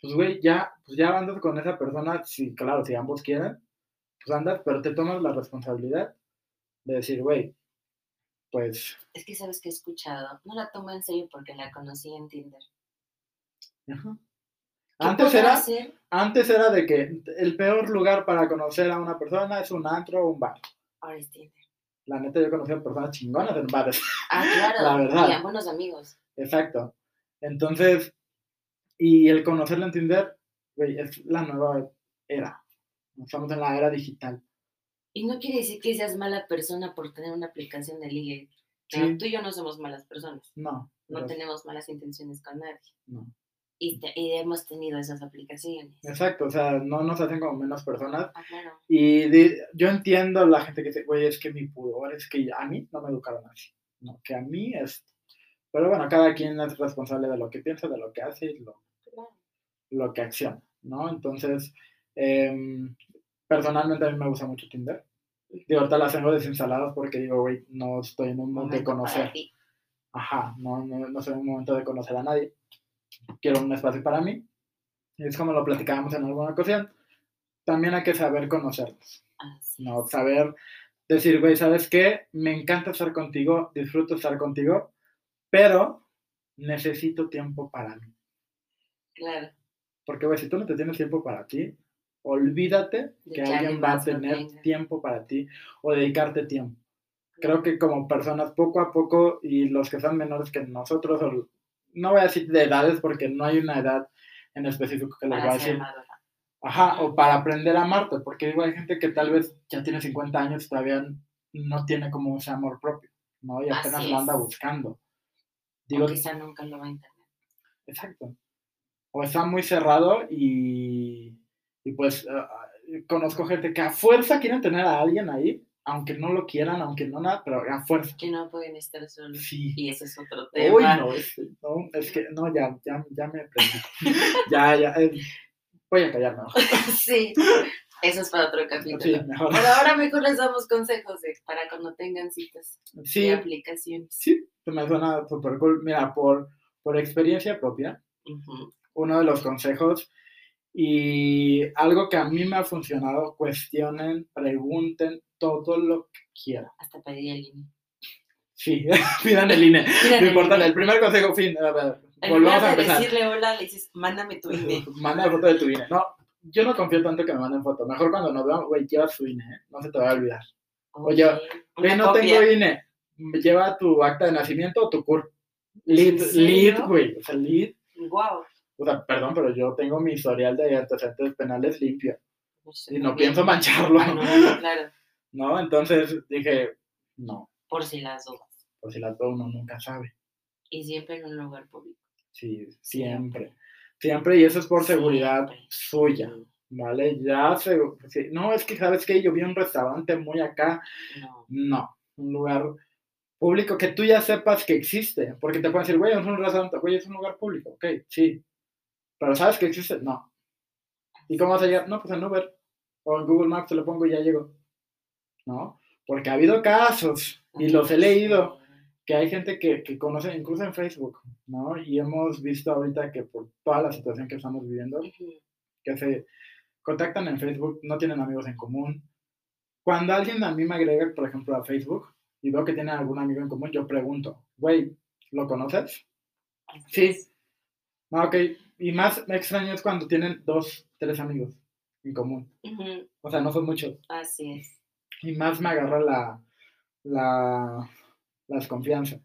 Pues güey, ya, pues ya andas con esa persona, si, claro, si ambos quieren, pues andas, pero te tomas la responsabilidad de decir, güey, pues Es que sabes que he escuchado. No la tomo en serio porque la conocí en Tinder. Ajá. ¿Qué Antes era, hacer? antes era de que el peor lugar para conocer a una persona es un antro o un bar. Ahora es Tinder. La neta, yo he conocido personas chingonas en bares. Ah, claro. La verdad. Y a buenos amigos. Exacto. Entonces, y el conocerlo en Tinder, güey, es la nueva era. Estamos en la era digital. Y no quiere decir que seas mala persona por tener una aplicación de ligue. Sí. No, tú y yo no somos malas personas. No. No tenemos malas intenciones con nadie. no. Y, te- y hemos tenido esas aplicaciones. Exacto, o sea, no nos hacen como menos personas. Ah, claro. Y de- yo entiendo a la gente que dice, güey, es que mi pudor, es que a mí no me educaron así. No, que a mí es... Pero bueno, cada quien es responsable de lo que piensa, de lo que hace y lo. Lo que acciona, ¿no? Entonces, em, personalmente a mí me gusta mucho Tinder. Digo, ahorita las tengo desinstaladas porque digo, güey, no estoy en un momento de conocer. Ajá, no, no, no soy en un momento de conocer a nadie. Quiero un espacio para mí. Y es como lo platicábamos en alguna ocasión. También hay que saber conocernos. No, saber decir, güey, ¿sabes qué? Me encanta estar contigo, disfruto estar contigo, pero necesito tiempo para mí. Claro. Porque, güey, si tú no te tienes tiempo para ti, olvídate De que alguien va a tener tiempo para ti o dedicarte tiempo. Creo que como personas, poco a poco, y los que son menores que nosotros, o- no voy a decir de edades porque no hay una edad en específico que les voy a decir, madura. Ajá, o para aprender a amarte, porque digo, hay gente que tal vez ya tiene 50 años y todavía no tiene como ese amor propio, ¿no? Y apenas lo anda buscando. Digo, Digo, quizá nunca lo va a entender. exacto. O está muy cerrado y, y pues ah, conozco gente que a fuerza quieren tener a alguien ahí, aunque no lo quieran, aunque no nada, pero a fuerza. Que no pueden estar solos. Sí. Y ese es otro Uy, tema. no, es, no, es que, no, ya, ya, ya me aprendí. ya, ya, eh, voy a callarme. sí. Eso es para otro capítulo. Sí, mejor. Pero ahora mejor les damos consejos de, para cuando tengan citas Sí, de aplicaciones. Sí, me suena súper cool. Mira, por, por experiencia propia, Ujú. Uno de los consejos y algo que a mí me ha funcionado, cuestionen, pregunten todo lo que quieran. Hasta pedir el INE. Sí, pidan el INE. No el importa, el primer consejo, fin. En volvamos a empezar. decirle hola, le dices, mándame tu INE. Manda foto de tu INE. No, yo no confío tanto que me manden foto. Mejor cuando nos veamos, güey, lleva su INE, ¿eh? no se te va a olvidar. Oye, Güey, una no copia. tengo INE. Lleva tu acta de nacimiento o tu CUR. Lead, lead, güey. O sea, lead. Guau. O sea, perdón, pero yo tengo mi historial de antecedentes penales limpio y no pienso mancharlo, no, claro. ¿no? Entonces dije, no, Por si las dudas. por si la todo uno nunca sabe. Y siempre en un lugar público. Sí, siempre. Siempre, y eso es por seguridad Siempre. suya, ¿vale? Ya se... sí, No, es que, ¿sabes qué? Yo vi un restaurante muy acá. No. No, un lugar público que tú ya sepas que existe, porque te pueden decir, güey, es un restaurante, güey, es un lugar público, ok, sí. Pero ¿sabes que existe? No. ¿Y cómo vas a llegar? No, pues en Uber o en Google Maps te lo pongo y ya llego. ¿No? Porque ha habido casos, y los he leído, que hay gente que, que conoce incluso en Facebook, ¿no? Y hemos visto ahorita que por toda la situación que estamos viviendo, que se contactan en Facebook, no tienen amigos en común. Cuando alguien a mí me agrega, por ejemplo, a Facebook y veo que tiene algún amigo en común, yo pregunto, güey, ¿lo conoces? Sí. Ah, ok. Y más me extraño es cuando tienen dos, tres amigos en común. O sea, no son muchos. Así es. Y más me agarra la, la, la desconfianza.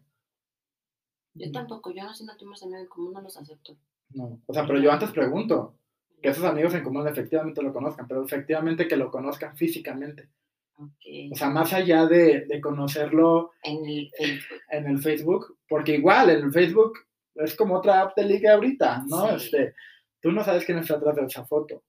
Yo tampoco, yo no si no tenemos amigos en común, no los acepto. No, o sea, pero yo antes pregunto que esos amigos en común efectivamente lo conozcan, pero efectivamente que lo conozcan físicamente. Okay. O sea, más allá de, de, conocerlo en el Facebook. En el Facebook, porque igual en el Facebook es como otra app de liga ahorita, ¿no? Sí. Este, tú no sabes quién está atrás de esa foto.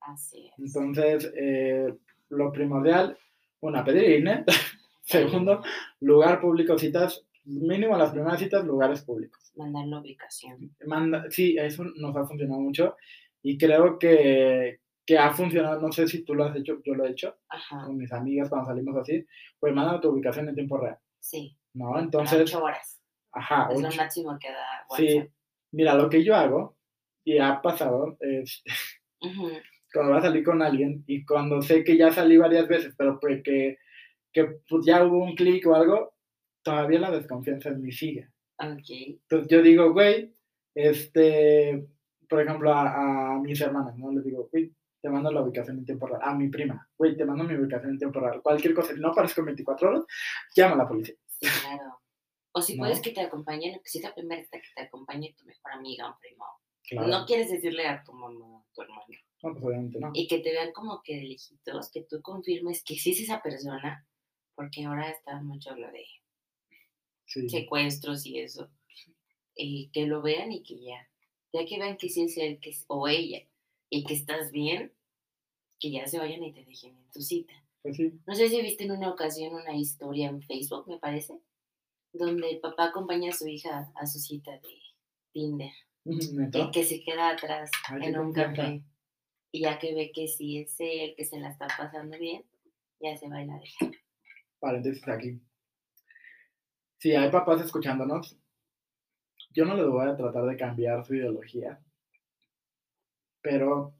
Así es. Entonces, eh, lo primordial, una, pedir INE. Segundo, lugar público, citas, mínimo las primeras citas, lugares públicos. Mandar la ubicación. Manda, sí, eso nos ha funcionado mucho y creo que, que ha funcionado, no sé si tú lo has hecho, yo lo he hecho Ajá. con mis amigas cuando salimos así, pues manda tu ubicación en tiempo real, Sí. ¿no? Entonces, ocho horas. Ajá, Es lo máximo que da sí, WhatsApp. mira, lo que yo hago, y ha pasado, es Ujú. cuando voy a salir con alguien y cuando sé que ya salí varias veces, pero pues que, que pues ya hubo un clic o algo, todavía la desconfianza en mí sigue. Ok. Entonces yo digo, güey, este, por ejemplo, a, a mis hermanas, ¿no? Les digo, güey, te mando la ubicación en tiempo real. A mi prima, güey, te mando mi ubicación en tiempo real. Cualquier cosa, si no aparezco en 24 horas, llama a la policía. Sí, claro. O si ¿No? puedes que te acompañen, si es la primera que te acompañe tu mejor amiga o primo. Claro. No quieres decirle a tu mamá, a tu hermano. No, pues obviamente no. Y que te vean como que de lejitos, que tú confirmes que sí es esa persona, porque ahora está mucho lo de Sí. secuestros y eso. Y que lo vean y que ya. Ya que vean que sí es él que es- o ella y que estás bien, que ya se vayan y te dejen en tu cita. Pues sí. No sé si viste en una ocasión una historia en Facebook, me parece, donde el papá acompaña a su hija a su cita de Tinder y que se queda atrás Ay, qué en un café. Y ya que ve que sí es él, que se la está pasando bien, ya se va y la deja. paréntesis aquí. Si hay papás escuchándonos, yo no les voy a tratar de cambiar su ideología, pero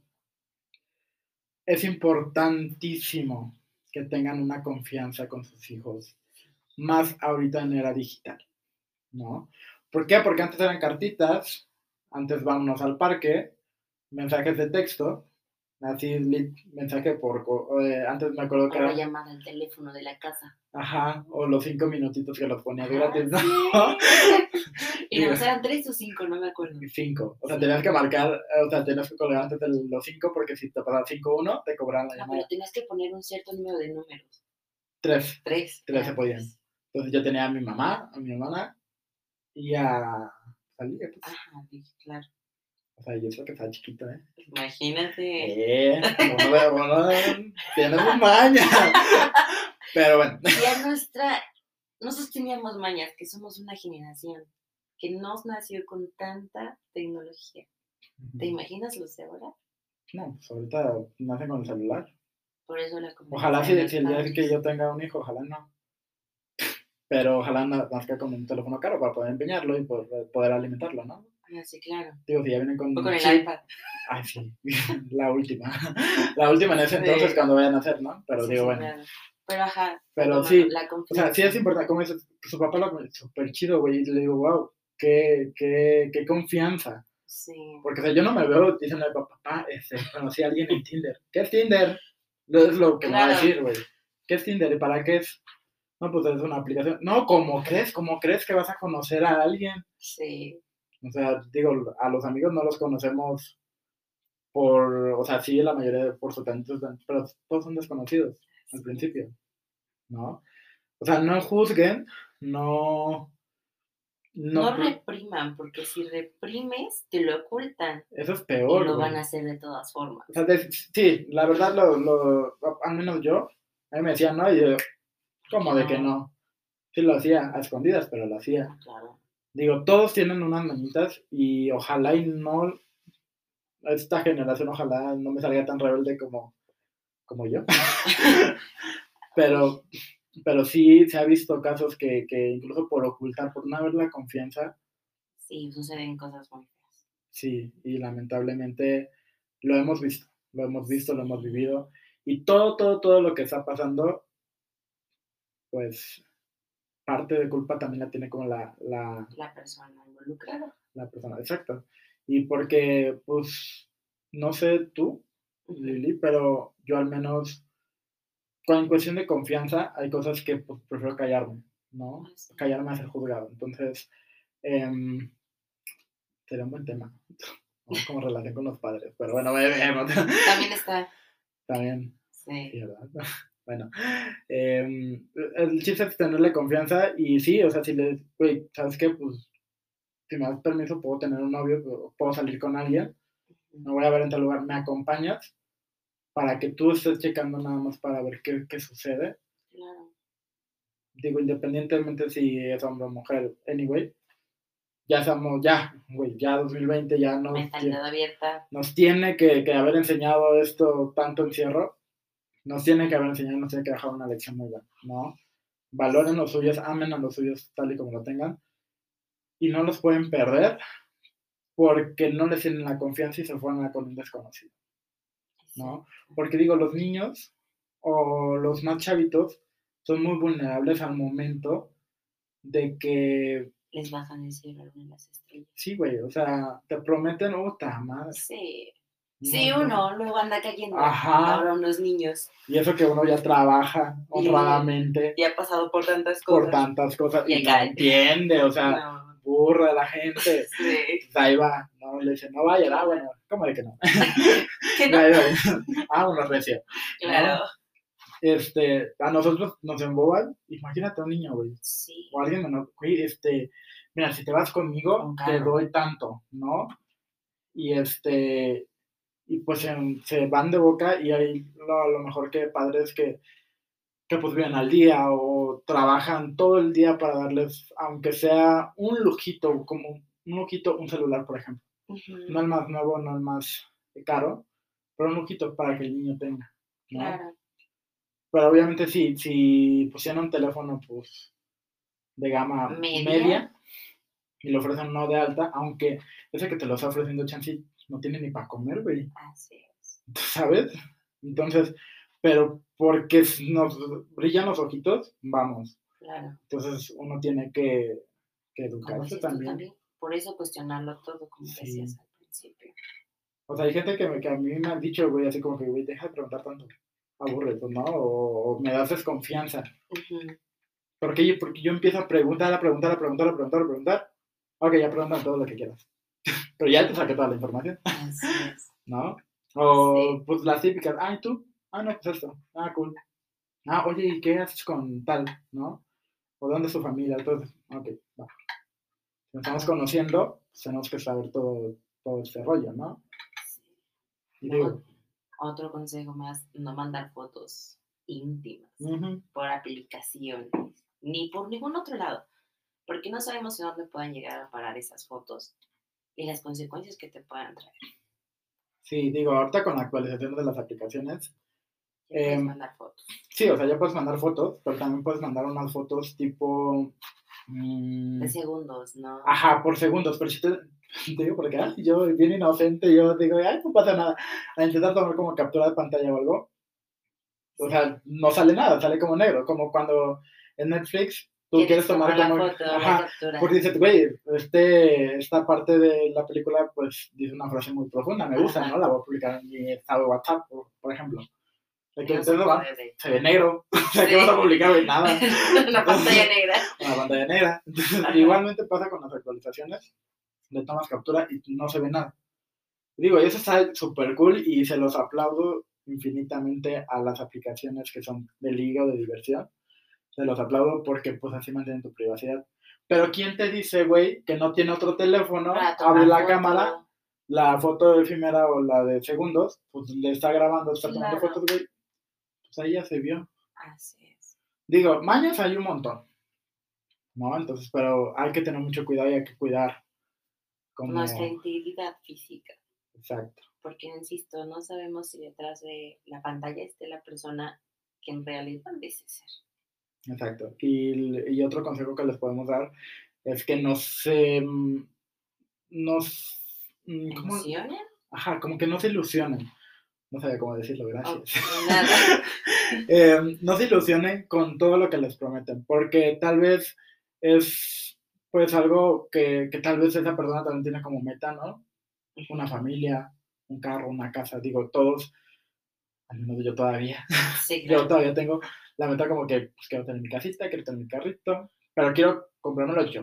es importantísimo que tengan una confianza con sus hijos, más ahorita en era digital, ¿no? ¿Por qué? Porque antes eran cartitas, antes vámonos al parque, mensajes de texto, así, mensaje por, eh, antes me acuerdo que era... llamada al teléfono de la casa. Ajá, o los cinco minutitos que los ponía Ah, gratis, ¿no? sí. Y no, eran tres o cinco, no me acuerdo. cinco. O sea, Sí. tenías que marcar, o sea, tenías que colgar antes de los cinco porque si te pasaba cinco uno, te cobraban la No, llamada. pero tenías que poner un cierto número de números. Tres. Tres. Tres se ya, podían. Entonces yo tenía a mi mamá, a mi hermana y a Salía, pues. Dije, claro. O sea, y eso que estaba chiquito, ¿eh? Imagínate. Eh, bueno, bueno, tienes un maña. Pero bueno. Ya nuestra, nosotros teníamos mañas, que somos una generación que no nació con tanta tecnología. ¿Te imaginas los de ahora? No, pues ahorita nacen con el celular. Por eso la Ojalá si, si el día que yo tenga un hijo, ojalá no. Pero ojalá na- nazca con un teléfono caro para poder empeñarlo y poder, poder alimentarlo, ¿no? Ah, sí, claro. Digo, si ya vienen con O con el iPad. Ay, sí, la última. La última en ese Sí. entonces cuando vayan a hacer, ¿no? Pero Sí, digo, bueno. claro. Pero ajá. Pero sí, La O sea, sí es importante, como dices, su papá lo súper chido, güey, y le digo, wow, qué, qué, qué confianza. Sí. Porque, o sea, yo no me veo diciendo, papá, este, conocí a alguien en Tinder. ¿Qué es Tinder? Es lo que me va a decir, güey. ¿Qué es Tinder y para qué es? No, pues es una aplicación. No, ¿cómo crees? ¿Cómo crees que vas a conocer a alguien? Sí. O sea, digo, a los amigos no los conocemos por, o sea, sí, la mayoría por su talento, pero todos son desconocidos al principio, ¿no? O sea, no juzguen, no... No, No, repriman, porque si reprimes, te lo ocultan. eso es Y peor. lo güey. van a hacer de todas formas. O sea, de- sí, la verdad, lo, lo, al menos yo, a mí me decían, no, y yo, ¿cómo de que no? Sí lo hacía, a escondidas, pero lo hacía. Claro. Digo, todos tienen unas mañitas y ojalá y no, esta generación ojalá no me salga tan rebelde como, como yo. pero, pero sí se ha visto casos que, que incluso por ocultar, por no haber la confianza. Sí, suceden cosas muy feas. Sí, y lamentablemente lo hemos visto, lo hemos visto, lo hemos vivido. Y todo, todo, todo lo que está pasando, pues parte de culpa también la tiene como la... La, la persona involucrada. La persona, exacto. Y porque, pues, no sé tú, Lili, pero yo al menos, con cuestión de confianza, hay cosas que pues, prefiero callarme, ¿no? Ah, callarme a ser juzgado. Entonces, eh, sería un buen tema. Como relación con los padres. Pero bueno, También está. También. Sí. ¿verdad? Bueno, em, el chiste es tenerle confianza y sí, o sea, si le, güey, ¿sabes qué? Pues, si me das permiso, puedo tener un novio, puedo salir con alguien, me voy a ver en tal lugar, ¿me acompañas? Para que tú estés checando nada más para ver qué, qué sucede. Claro. Digo, independientemente si es hombre o mujer, anyway, ya estamos, ya, güey, ya 2020 ya no. abierta. Nos tiene que, que, haber enseñado esto tanto encierro, nos tiene que haber enseñado, nos tiene que dejar una lección muy buena, ¿no? Valoren los suyos, amen a los suyos tal y como lo tengan, y no los pueden perder porque no les tienen la confianza y se fueron a con un desconocido, ¿no? Porque digo, los niños o los más chavitos son muy vulnerables al momento de que les bajan el cielo las estrellas. Sí, güey, o sea, te prometen otra más. Sí. Sí, uno luego anda cayendo. Ajá. Ahora unos niños. Y eso que uno ya trabaja honradamente. Y, ha pasado por tantas cosas. Por tantas cosas. Y, no entiende, o sea, burra la gente. Sí. Pues ahí va, no, le dice, no vaya, ah, bueno, ¿cómo de que no? ¿Qué no? ah, uno recio. Claro este, a nosotros nos emboban, imagínate a un niño, güey. Sí. O alguien menor, güey, este, mira, si te vas conmigo, te doy tanto, ¿no? Y este, y pues se, van de boca y hay lo, lo mejor que padres que, que pues viven al día o trabajan todo el día para darles, aunque sea un lujito, como un lujito, un celular, por ejemplo. No el más nuevo, no el más caro, pero un lujito para que el niño tenga. ¿no? Claro. Pero obviamente si, si pusieran un teléfono pues de gama media, y le ofrecen uno de alta, aunque ese que te lo está ofreciendo chance no tiene ni para comer, güey. Así es. ¿Sabes? Entonces, pero porque nos brillan los ojitos, vamos. Claro. Entonces uno tiene que, que educarse también. Por eso cuestionarlo todo, como decías al principio. O sea, hay gente que, que a mí me ha dicho, güey, así como que, güey, deja de preguntar tanto aburre, pues, ¿no? O, me das desconfianza. porque, porque yo empiezo a preguntar, a preguntar, a preguntar, a preguntar, a preguntar. Ok, ya preguntan todo lo que quieras. Pero ya te saqué toda la información. Así es. ¿No? O pues las típicas, ay, ¿tú? Ah, no, pues esto. Ah, cool. Ah, oye, ¿y qué haces con tal? ¿No? ¿O dónde es su familia? Entonces, ok, va. Si nos estamos conociendo, pues, tenemos que saber todo, todo este rollo, ¿no? Y digo, otro consejo más, no mandar fotos íntimas por aplicaciones, ni por ningún otro lado, porque no sabemos de dónde puedan llegar a parar esas fotos y las consecuencias que te puedan traer. Sí, digo, ahorita con la actualización de las aplicaciones. puedes em, mandar fotos. Sí, o sea, ya puedes mandar fotos, pero también puedes mandar unas fotos tipo... Mm, de segundos, ¿no? Ajá, por segundos, pero si te, te digo porque ay, yo bien inocente, yo digo, ay, no pasa nada, a intentar tomar como captura de pantalla o algo, o sea, no sale nada, sale como negro, como cuando en Netflix tú quieres tomar como, foto, ajá, porque dices, güey, este, esta parte de la película, pues, dice una frase muy profunda, me gusta, ¿no? La voy a publicar en mi estado de WhatsApp, por, ejemplo. que entonces va, se ve negro, o sea, que vas a publicar en nada. una pantalla negra. Una pantalla negra. Entonces, igualmente pasa con las actualizaciones le tomas captura y no se ve nada. Digo, eso está súper cool y se los aplaudo infinitamente a las aplicaciones que son de liga o de diversión. Se los aplaudo porque pues así mantienen tu privacidad. Pero ¿quién te dice, güey, que no tiene otro teléfono, abre la cámara, la foto efímera o la de segundos, pues le está grabando, está tomando fotos, güey. Pues ahí ya se vio. Así es. Digo, mañas hay un montón. ¿No? Entonces, pero hay que tener mucho cuidado y hay que cuidar nuestra integridad física. Exacto. Porque, insisto, no sabemos si detrás de la pantalla esté la persona que en realidad dice ser. Exacto. Y, y otro consejo que les podemos dar es que no se... mm, Nos... mm, ¿cómo? ¿Emociones? Ajá, como que no se ilusionen. No sabía cómo decirlo, gracias. Oh, nada. Eh, no se ilusionen con todo lo que les prometen, porque tal vez es pues algo que, que tal vez esa persona también tiene como meta, ¿no? Una familia, un carro, una casa, digo, todos, al menos yo todavía, Sí, yo claro. todavía tengo la meta como que pues, quiero tener mi casita, quiero tener mi carrito, pero quiero comprármelo yo.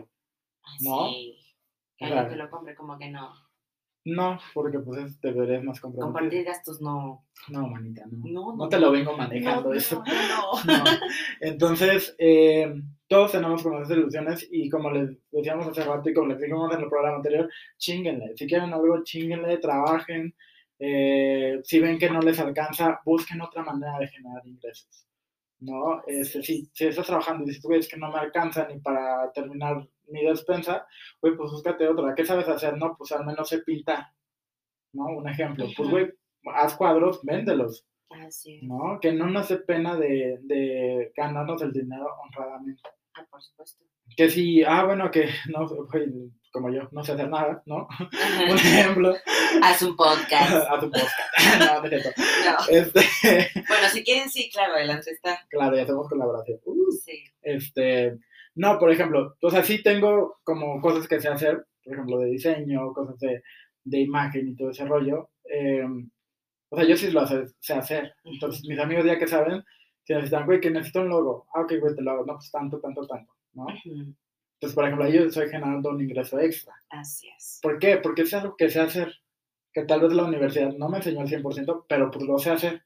¿no? Sí. Que Claro. te lo compre, como que no. No, porque pues es- deberías más comprometido. Compartir gastos no. No, manita, no. No, No, no, te lo vengo manejando no, eso. no, no. No. Entonces, eh, todos tenemos como esas ilusiones y como les decíamos hace rato y como les dijimos en el programa anterior, chinguenle. Si quieren algo, chinguenle, trabajen. Eh, si ven que no les alcanza, busquen otra manera de generar ingresos. ¿No? Este, si, si estás trabajando y dices, güey, es que no me alcanza ni para terminar mi despensa, güey, pues búscate otra. ¿Qué sabes hacer? No, pues al menos sé pintar. ¿No? Un ejemplo. Pues, güey, haz cuadros, véndelos. Así. ¿no? Que no nos dé pena de, de ganarnos el dinero honradamente. Ah, por supuesto. Que si, ah, bueno, que no, güey, como yo, no sé hacer nada, ¿no? Un ejemplo, Haz un podcast. a tu podcast. no, no. No. Este, Bueno, si quieren, sí, claro, adelante está. claro, ya hacemos colaboración. Uh, Sí. este, no, por ejemplo, o sea, sí tengo como cosas que sé hacer, por ejemplo, de diseño, cosas de, de imagen y todo ese rollo. eh, o sea, yo sí lo sé, sé hacer. Entonces, mis amigos ya que saben, si necesitan, güey, que necesito un logo. Ah, ok, güey, te lo hago. No, pues tanto, tanto, tanto, ¿no? Entonces, por ejemplo, ahí yo estoy generando un ingreso extra. Así es. ¿Por qué? Porque es algo que sé hacer, que tal vez la universidad no me enseñó al 100%, pero pues lo sé hacer,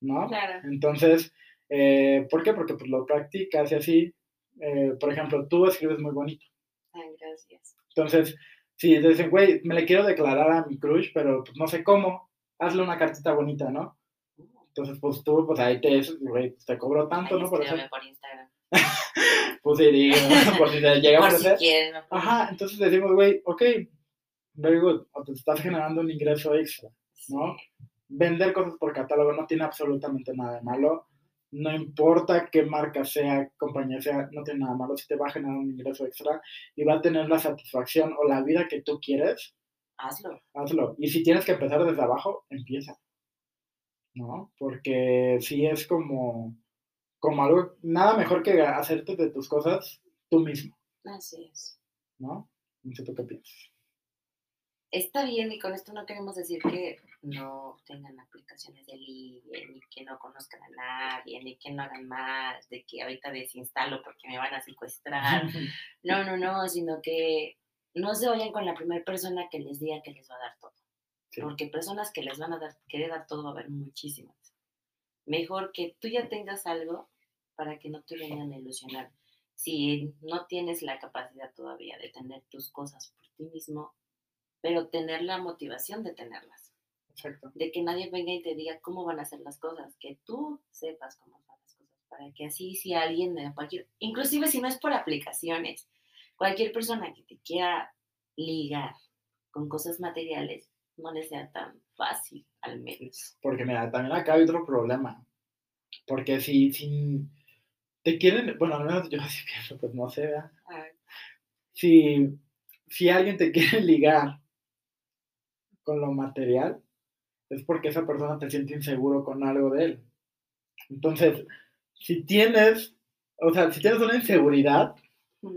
¿no? Claro. Entonces, eh, ¿por qué? Porque pues lo practicas y así. Eh, por ejemplo, tú escribes muy bonito. Ay, gracias. Entonces, si dicen, güey, me le quiero declarar a mi crush, pero pues no sé cómo, hazle una cartita bonita, ¿no? Uh, Entonces, pues tú, pues ahí te, güey, te cobro tanto, Ahí ¿no? Por eso, por Instagram. pues sí, digo, por si te llega a Por si quieren. ponen. Ajá, entonces decimos, güey, ok, very good, o te estás generando un ingreso extra. ¿no? Vender cosas por catálogo no tiene absolutamente nada de malo. No importa qué marca sea, compañía sea, no tiene nada malo. Si te va a generar un ingreso extra y va a tener la satisfacción o la vida que tú quieres, Hazlo. hazlo. Y si tienes que empezar desde abajo, empieza. ¿No? Porque sí es como, como algo, nada mejor que hacerte de tus cosas tú mismo, Así es. ¿no? No sé tú qué piensas. Está bien, y con esto no queremos decir que no tengan aplicaciones de ligue, ni que no conozcan a nadie, ni que no hagan más, de que ahorita desinstalo porque me van a secuestrar. No, no, no, sino que no se vayan con la primera persona que les diga que les va a dar todo. Sí. Porque personas que les van a dar, querer dar todo va a haber muchísimas. Mejor que tú ya tengas algo para que no te vengan a ilusionar. Si no tienes la capacidad todavía de tener tus cosas por ti mismo, pero tener la motivación de tenerlas. Exacto. De que nadie venga y te diga cómo van a ser las cosas, que tú sepas cómo son las cosas, para que así si alguien, cualquier, inclusive si no es por aplicaciones, cualquier persona que te quiera ligar con cosas materiales, no le sea tan fácil, al menos. Porque mira, también acá hay otro problema. Porque si, si te quieren, bueno, al menos yo así pienso, pues no sé, ¿verdad? Ay, Si, si alguien te quiere ligar con lo material, es porque esa persona te siente inseguro con algo de él. Entonces, si tienes, o sea, si tienes una inseguridad, mm,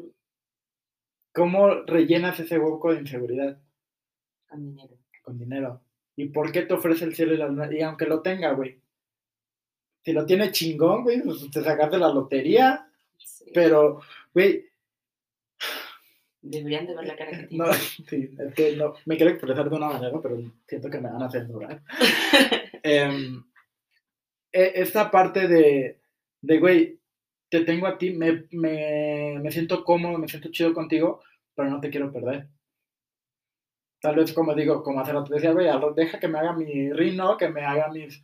¿cómo rellenas ese hueco de inseguridad? con dinero. Con dinero. ¿Y por qué te ofrece el cielo y la luna? Y aunque lo tenga, güey. Si lo tiene chingón, güey, pues te sacaste la lotería, Sí. pero, güey, Deberían de ver la cara que tiene. no, sí, es que no, me quiero expresar de una manera, pero siento que me van a censurar. Em, e- esta parte de, de, güey, te tengo a ti, me, me, me siento cómodo, me siento chido contigo, pero no te quiero perder. Tal vez, como digo, como hace rato decía, güey, deja que me haga mi rino, que me haga mis,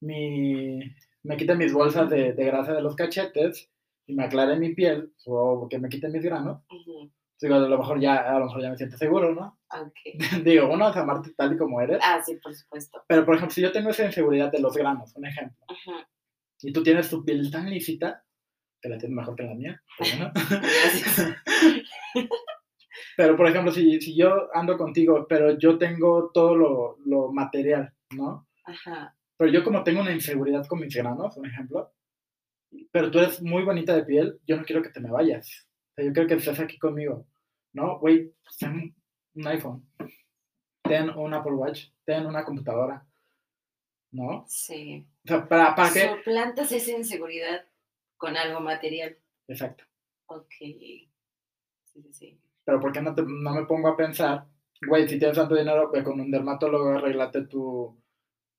mi, me quite mis bolsas de, de grasa de los cachetes y me aclare mi piel, o que me quite mis granos. Ujú, Digo, a lo mejor ya, a lo mejor ya me siento seguro, ¿no? ok. digo, uno es amarte tal y como eres, Ah, sí, por supuesto. pero por ejemplo, si yo tengo esa inseguridad de los granos, un ejemplo, y tú tienes tu piel tan lícita, que la tienes mejor que la mía. Pero, por ejemplo, si, si, yo ando contigo, pero yo tengo todo lo, lo material, ¿no? Ajá. Pero yo como tengo una inseguridad con mis granos, por ejemplo, pero tú eres muy bonita de piel, yo no quiero que te me vayas. O sea, yo quiero que estés aquí conmigo. ¿No? Güey, ten un iPhone, ten un Apple Watch, ten una computadora. ¿No? Sí. O sea, ¿para, para qué? Soplantas esa inseguridad con algo material. Exacto. Ok. Sí, sí, sí. Pero ¿por qué no, te, no me pongo a pensar, güey, si tienes tanto dinero, ve con un dermatólogo, arreglate tu,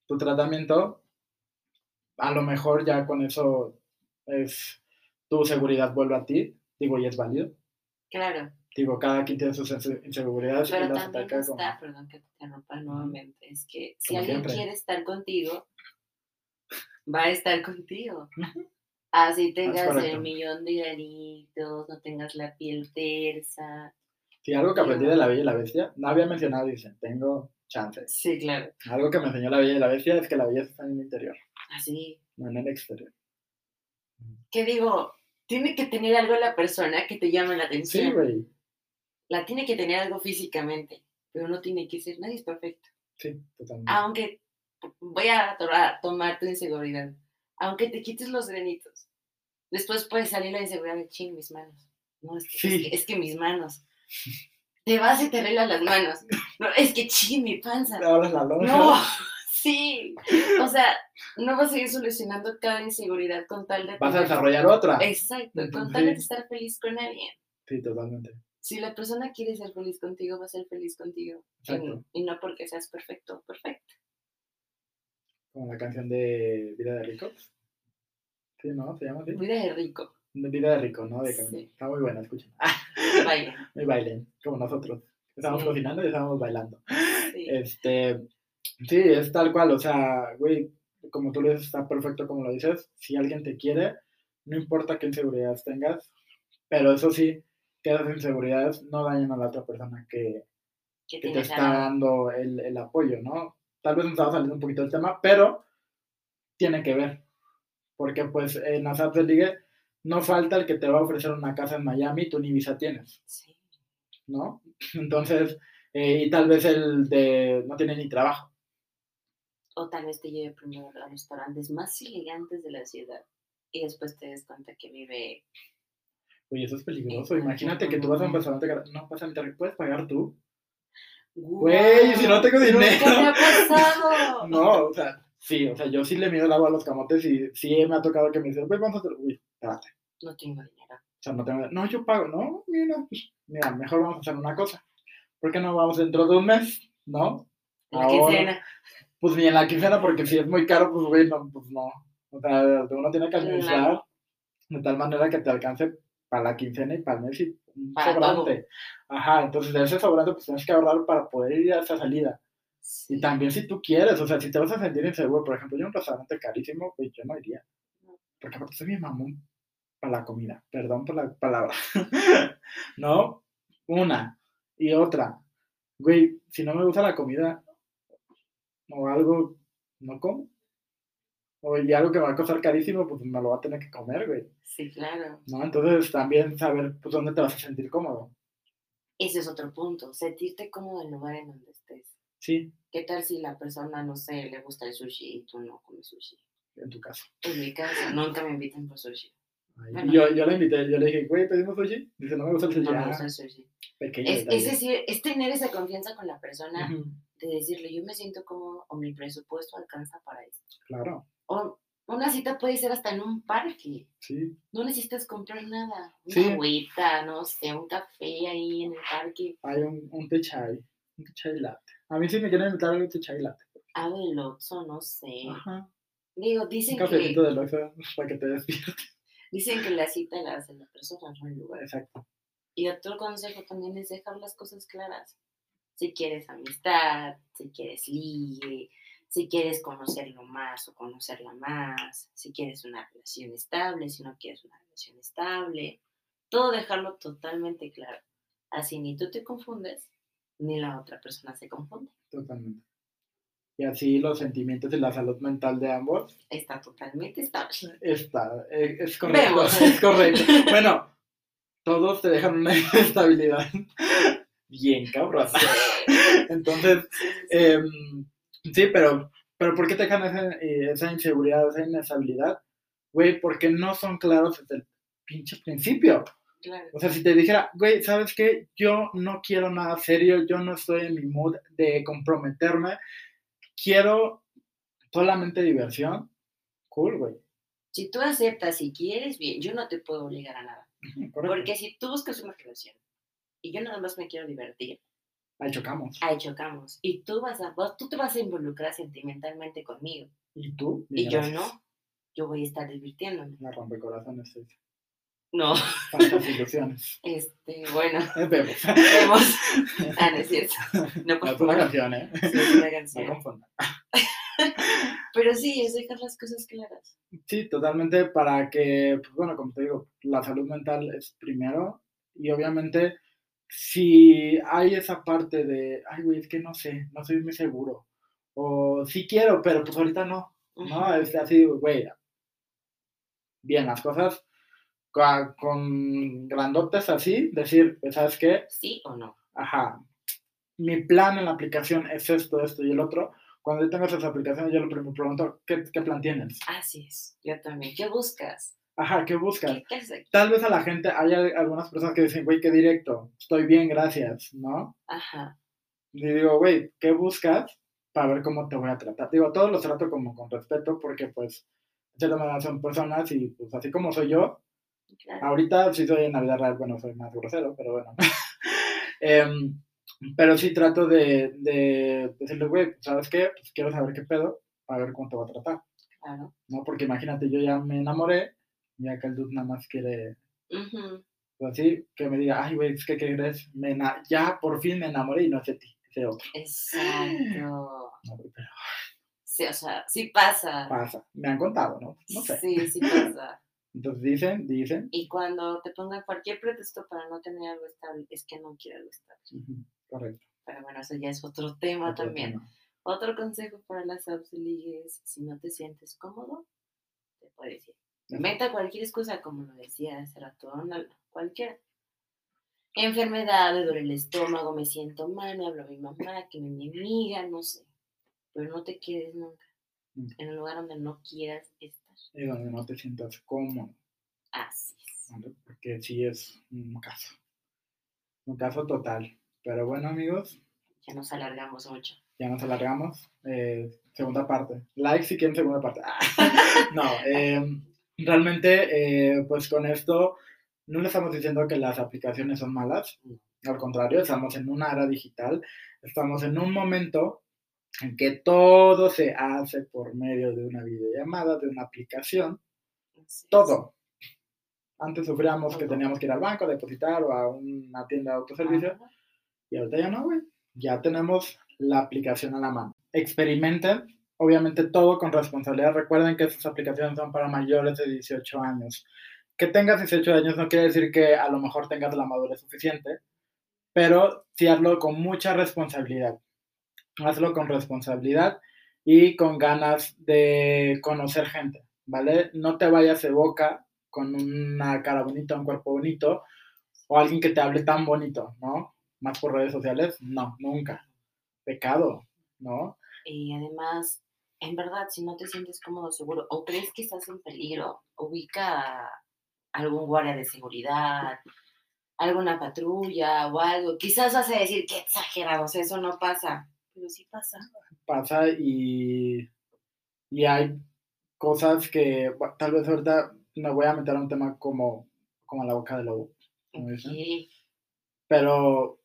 tu tratamiento, a lo mejor ya con eso es tu seguridad vuelve a ti, digo, y es válido. Claro. Digo, cada quien tiene sus inseguridades. Pero y también está, perdón que te interrumpa nuevamente, es que si alguien quiere estar contigo, va a estar contigo. Así tengas el millón de granitos, no tengas la piel tersa. Sí, algo que aprendí de la Bella y la Bestia, no había mencionado, dicen, tengo chances. Sí, claro. Algo que me enseñó la Bella y la Bestia es que la belleza está en el interior. Así. Ah, no en el exterior. ¿Qué digo? Tiene que tener algo la persona que te llame la atención. Sí, güey. La tiene que tener algo físicamente, pero no tiene que ser, nadie es perfecto. Sí, totalmente. Aunque, voy a tomar tu inseguridad, aunque te quites los granitos, después puede salir la inseguridad de ching, mis manos. No, es que, es, que, mis manos. Te vas y te arreglas las manos. No, es que ching, mi panza. la No, sí. O sea, no vas a ir solucionando cada inseguridad con tal de... Vas a desarrollar otra. Exacto, con tal de estar feliz con alguien. Sí, totalmente. Si la persona quiere ser feliz contigo, va a ser feliz contigo. y no porque seas perfecto, perfecto. Como la canción de Vida de Rico. Sí, ¿no? ¿Se llama así? Vida de Rico. Vida de Rico, ¿no? De sí. Está muy buena, escuchen. Bailen. Muy bailen, como nosotros. Estábamos cocinando y estábamos bailando. Sí. Este, sí, es tal cual, o sea, güey, como tú le dices, está perfecto como lo dices. Si alguien te quiere, no importa qué inseguridades tengas, pero eso sí, que esas inseguridades no dañen a la otra persona que, que te está dando el, el, apoyo, ¿no? Tal vez nos estaba saliendo un poquito del tema, pero tiene que ver. Porque pues en las apps de ligue no falta el que te va a ofrecer una casa en Miami y tú ni visa tienes. Sí. ¿No? Entonces, eh, y tal vez el de no tiene ni trabajo. O tal vez te lleve primero a los restaurantes más elegantes de la ciudad y después te des cuenta que vive Oye, eso es peligroso. Imagínate que tú vas a un restaurante, no pasa nada, ¿puedes pagar tú? Güey, si no tengo dinero. ¿Qué me ha pasado? no, o sea, sí, o sea, yo sí le mido el agua a los camotes y sí me ha tocado que me dicen, pues vamos a hacer, uy, espérate. No tengo dinero. O sea, no tengo No, yo pago, no, mira, pues, mira, mejor vamos a hacer una cosa. ¿Por qué no vamos dentro de un mes? ¿No? En la quincena. Pues ni en la quincena, porque si es muy caro, pues güey, no, pues no. O sea, uno tiene que administrar de tal manera que te alcance para la quincena y para el mes y un sobrante. Ajá, entonces de ese sobrante pues tienes que ahorrar para poder ir a esa salida. Y también si tú quieres, o sea, si te vas a sentir inseguro, por ejemplo, yo en un restaurante carísimo, pues yo no iría. Porque aparte soy mi mamón para la comida, perdón por la palabra. ¿No? Una. Y otra. Güey, si no me gusta la comida o algo, no como o y algo que me va a costar carísimo, pues me lo va a tener que comer, güey. Sí, claro. ¿No? Entonces también saber pues, dónde te vas a sentir cómodo. Ese es otro punto, sentirte cómodo en el lugar en donde estés. Sí. ¿Qué tal si la persona, no sé, le gusta el sushi y tú no comes sushi? En tu caso. En mi caso, nunca me invitan por sushi. Yo, yo la invité, yo le dije, güey, ¿pedimos sushi? Dice, no me gusta el sushi. No me ah, gusta el sushi. es, es, decir, es tener esa confianza con la persona de decirle, yo me siento como, o mi presupuesto alcanza para esto. Claro. O una cita puede ser hasta en un parque. Sí. No necesitas comprar nada. Una agüita, no sé, un café ahí en el parque. Hay un, un té chai, un té chai latte. A mí sí me quieren invitar un té chai latte. Algo del Oxxo, no sé. Ajá. Digo, dicen un cafecito que... del Oxxo para que te despiertes. Dicen que la cita la hace la persona, no el lugar. Exacto. Y otro consejo también es dejar las cosas claras. Si quieres amistad, si quieres ligue, si quieres conocerlo más o conocerla más, si quieres una relación estable, si no quieres una relación estable, todo dejarlo totalmente claro. Así ni tú te confundes, ni la otra persona se confunde. Totalmente. Y así los sentimientos y la salud mental de ambos Está totalmente estable. está, eh, es correcto, Vemos. es correcto. Bueno, todos te dejan una estabilidad bien cabrón. Entonces, em, sí, pero, pero ¿por qué te dejan esa, eh, esa inseguridad, esa inestabilidad? Güey, porque no son claros desde el pinche principio. Claro. O sea, si te dijera, güey, ¿sabes qué? Yo no quiero nada serio, yo no estoy en mi mood de comprometerme, quiero solamente diversión, cool, güey. Si tú aceptas y quieres, bien, yo no te puedo obligar a nada. Correcto. Porque si tú buscas una relación y yo nada más me quiero divertir, Ahí chocamos. ahí chocamos. Y tú, vas a, vos- tú te vas a involucrar sentimentalmente conmigo. ¿Y tú? Y yo no. Yo voy a estar divirtiéndome. La rompecorazones, sí. No, Falsas ilusiones. este, bueno, Es Bebo. vemos. Ah, no es cierto. No, No es una canción, ¿eh? Sí, es una No canción. confundan. Pero sí, es dejar las cosas claras. Sí, totalmente para que, pues bueno, como te digo, la salud mental es primero y obviamente si hay esa parte de, ay, güey, es que no sé, no soy muy seguro, o sí quiero, pero pues ahorita no, ¿no? Es así, güey, bien, las cosas con, grandotes así, decir, pues, ¿sabes qué? ¿Sí o no? Ajá, mi plan en la aplicación es esto, esto y el otro. Cuando yo tengo esas aplicaciones, yo lo primero pregunto, ¿qué, qué plan tienes? Así es. Yo también. ¿Qué buscas? Ajá, ¿qué buscas? ¿Qué, qué? Tal vez a la gente, hay al- algunas personas que dicen, güey, qué directo, estoy bien, gracias, ¿no? Ajá. Y digo, güey, ¿qué buscas? Para ver cómo te voy a tratar. Digo, todos los trato como con respeto porque, pues, de cierta manera son personas y, pues, así como soy yo, Claro. ahorita sí soy en la vida real, bueno, soy más grosero, pero bueno. Em, pero sí trato de, de decirle, güey, ¿sabes qué? Pues quiero saber qué pedo, para ver cómo te va a tratar, Claro. ¿no? Porque imagínate, yo ya me enamoré, y acá el dude nada más quiere Ujú. pues así, que me diga, ay, güey, es que, ¿qué crees? Me ya por fin me enamoré y no es de ti, es de otro. Exacto. No, pero Sí, o sea, sí pasa. pasa. Me han contado, ¿no? No sé. Sí, sí pasa. Entonces dicen, dicen. Y cuando te pongan cualquier pretexto para no tener algo estable, es que no quiero algo estable. correcto. Pero bueno, eso ya es otro tema otro también. tema. Otro consejo para las apps de ligue es, si no te sientes cómodo, te puedes ir. Inventa cualquier excusa, como lo decía hace rato, cualquiera. Enfermedad, me duele el estómago, me siento mal, me hablo a mi mamá, que me mi amiga, no sé. Pero no te quedes nunca Mm. en un lugar donde no quieras estar. Y donde no te sientas cómodo, Así es. ¿vale? Porque sí es un caso. Un caso total. Pero bueno, amigos, Ya nos alargamos mucho. ya nos alargamos. Eh, segunda parte. Like si quieren segunda parte. no, eh, realmente, eh, pues con esto no le estamos diciendo que las aplicaciones son malas. Al contrario, estamos en una era digital. Estamos en un momento en que todo se hace por medio de una videollamada, de una aplicación. Todo. Antes sufríamos que teníamos que ir al banco a depositar o a una tienda de autoservicio. Ajá. Y ahorita ya no, güey. Ya tenemos la aplicación a la mano. Experimenten, obviamente todo con responsabilidad. Recuerden que estas aplicaciones son para mayores de 18 años. Que tengas 18 años no quiere decir que a lo mejor tengas la madurez suficiente, pero sí hazlo con mucha responsabilidad. Hazlo con responsabilidad y con ganas de conocer gente, ¿vale? No te vayas de boca con una cara bonita, un cuerpo bonito, o alguien que te hable tan bonito, ¿no? Más por redes sociales, no, nunca. Pecado, ¿no? Y además, en verdad, si no te sientes cómodo, seguro, o crees que estás en peligro, ubica algún guardia de seguridad, alguna patrulla o algo. Quizás vas a decir que exagerados, eso no pasa, pero sí pasa. Pasa y, y hay cosas que bueno, tal vez ahorita me voy a meter a un tema como, como la boca del lobo, pero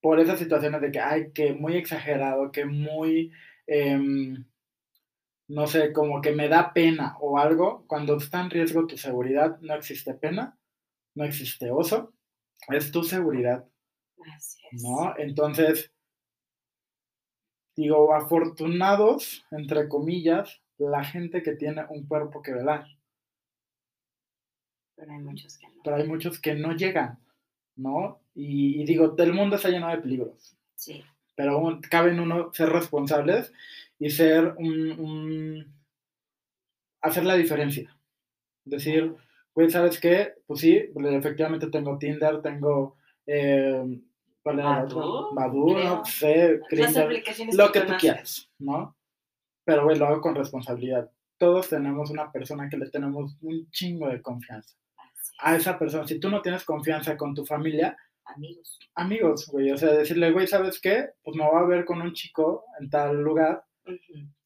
por esas situaciones de que, ay, que muy exagerado, que muy, em, no sé, como que me da pena o algo, cuando está en riesgo tu seguridad, no existe pena, no existe oso, es tu seguridad, Así es. ¿no? Entonces, digo, afortunados, entre comillas, la gente que tiene un cuerpo que velar, Pero hay muchos que no. pero hay muchos que no llegan, ¿no? Y, y digo, el mundo está lleno de peligros. Sí, pero cabe en uno ser responsables y ser un, hacer la diferencia. Decir, pues, ¿sabes qué? Pues sí, efectivamente tengo Tinder, tengo... Eh, Maduro, no sé, lo que tú quieras, ¿no? Pero, güey, lo hago con responsabilidad. Todos tenemos una persona que le tenemos un chingo de confianza. A esa persona, si tú no tienes confianza con tu familia, amigos. Amigos, güey, o sea, decirle, güey, ¿sabes qué? Pues me voy a ver con un chico en tal lugar,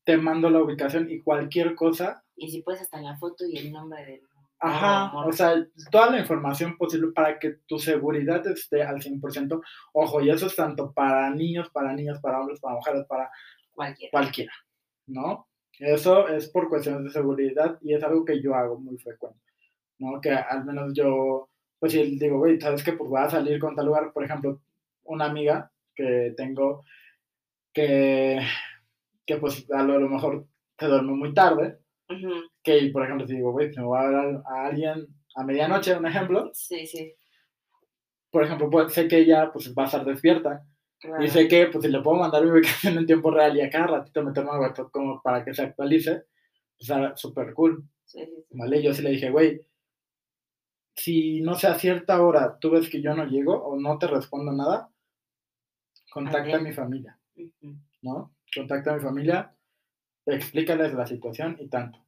te mando la ubicación y cualquier cosa. Y si puedes hasta la foto y el nombre del Ajá, o sea, toda la información posible para que tu seguridad esté al 100%. Ojo, y eso es tanto para niños, para niñas, para hombres, para mujeres, para cualquiera. cualquiera, ¿no? Eso es por cuestiones de seguridad y es algo que yo hago muy frecuente, ¿no? Que al menos yo, pues si digo, güey, ¿sabes qué? Pues voy a salir con tal lugar, por ejemplo, una amiga que tengo que, que pues a lo, a lo mejor se duerme muy tarde, que, por ejemplo, si digo, güey, me voy a ver a, alguien a medianoche, un ejemplo. Sí, sí. Por ejemplo, pues, sé que ella pues, va a estar despierta. Y sé que pues, si le puedo mandar mi ubicación en tiempo real y a cada ratito meterme a WhatsApp como para que se actualice, pues era súper cool. Sí, sí, ¿Vale? Yo sí le dije, güey, si no sé a cierta hora tú ves que yo no llego o no te respondo nada, contacta a, mi familia. ¿No? Contacta a mi familia explícales la situación y tanto.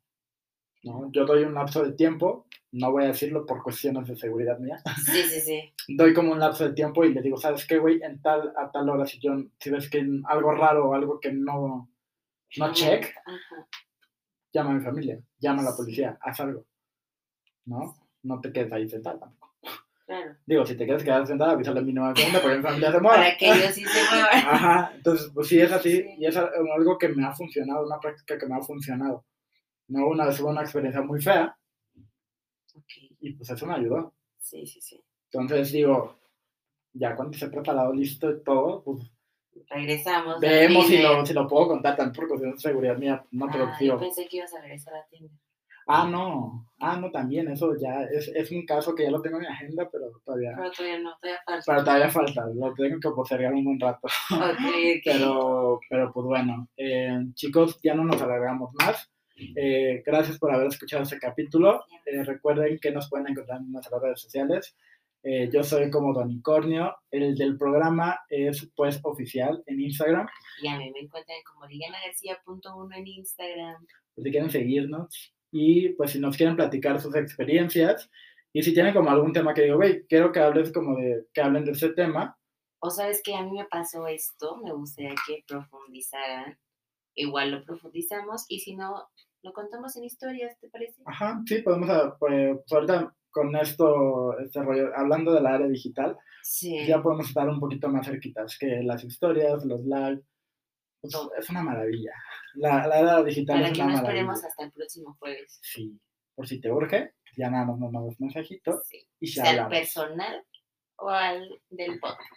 ¿no? Yo doy un lapso de tiempo, no voy a decirlo por cuestiones de seguridad mía. Sí, sí, sí. Doy como un lapso de tiempo y le digo, ¿sabes qué, güey? En tal, a tal hora, si, yo, si ves que algo raro o algo que no, no check, llama a mi familia, llama a la policía, haz algo. ¿No? No te quedes ahí sentado tampoco. Claro. Digo, si te quieres quedar sentada, avísale a mi nueva cuenta porque mi familia se mueve. Para que ellos sí se muevan. Ajá, entonces, pues sí es así y es algo que me ha funcionado, una práctica que me ha funcionado. No una vez una experiencia muy fea okay. y pues eso me ayudó. Sí, sí, sí. Entonces digo, ya cuando se ha preparado listo y todo, pues regresamos. Vemos si lo, si lo puedo contar también por cuestiones de seguridad mía. No, pero ah, yo pensé que ibas a regresar a Tinder. Ah, no, ah, no, también, eso ya es, es, un caso que ya lo tengo en mi agenda, pero todavía... Pero todavía no, todavía falta. Pero todavía falta, lo tengo que postergar un buen rato. Okay, Pero, pero pues bueno, eh, chicos, ya no nos alargamos más. Eh, gracias por haber escuchado este capítulo. Eh, recuerden que nos pueden encontrar en nuestras redes sociales. yo soy como Donicornio. El del programa es pues oficial en Instagram. Y a mí me encuentran como García.1 en Instagram. Pues si quieren seguirnos, y pues si nos quieren platicar sus experiencias y si tienen como algún tema que digo, güey, quiero que hables como de, que hablen de ese tema. O sabes que a mí me pasó esto, me gustaría que profundizaran, igual lo profundizamos y si no, lo contamos en historias, ¿te parece? Ajá, sí, podemos, ah, pues, ahorita con esto, este rollo, hablando del área digital, ya podemos estar un poquito más cerquitas que las historias, los live, es una maravilla. La, la era digital Para es que una no maravilla. esperemos hasta el próximo jueves. Sí, por si te urge, ya nada más nos mandas mensajito Sí. y Sea al personal o al del podcast.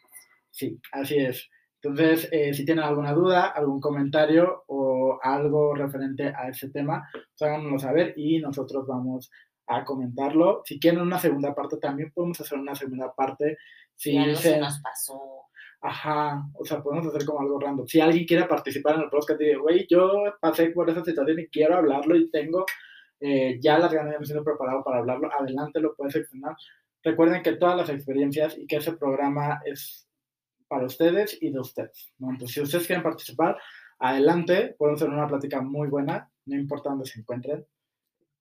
Sí, así es. Entonces, eh, si tienen alguna duda, algún comentario o algo referente a ese tema, pues háganoslo saber y nosotros vamos a comentarlo. Si quieren una segunda parte, también podemos hacer una segunda parte. Si Si algo se nos pasó. Ajá, o sea, podemos hacer como algo random. Si alguien quiere participar en el podcast y dice, güey, yo pasé por esa situación y quiero hablarlo y tengo eh, ya las ganas de me siento preparado para hablarlo, adelante lo puedes externar. Recuerden que todas las experiencias y que ese programa es para ustedes y de ustedes. ¿no? Entonces, si ustedes quieren participar, adelante, pueden hacer una plática muy buena, no importa dónde se encuentren.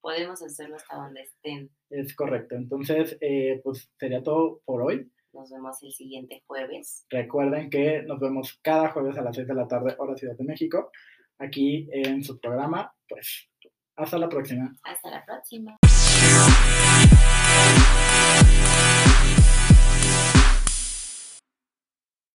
Podemos hacerlo hasta donde estén. Es correcto. Entonces, eh, pues sería todo por hoy. Nos vemos el siguiente jueves. Recuerden que nos vemos cada jueves a las 6 de la tarde, hora Ciudad de México, aquí en su programa. Pues, hasta la próxima. Hasta la próxima.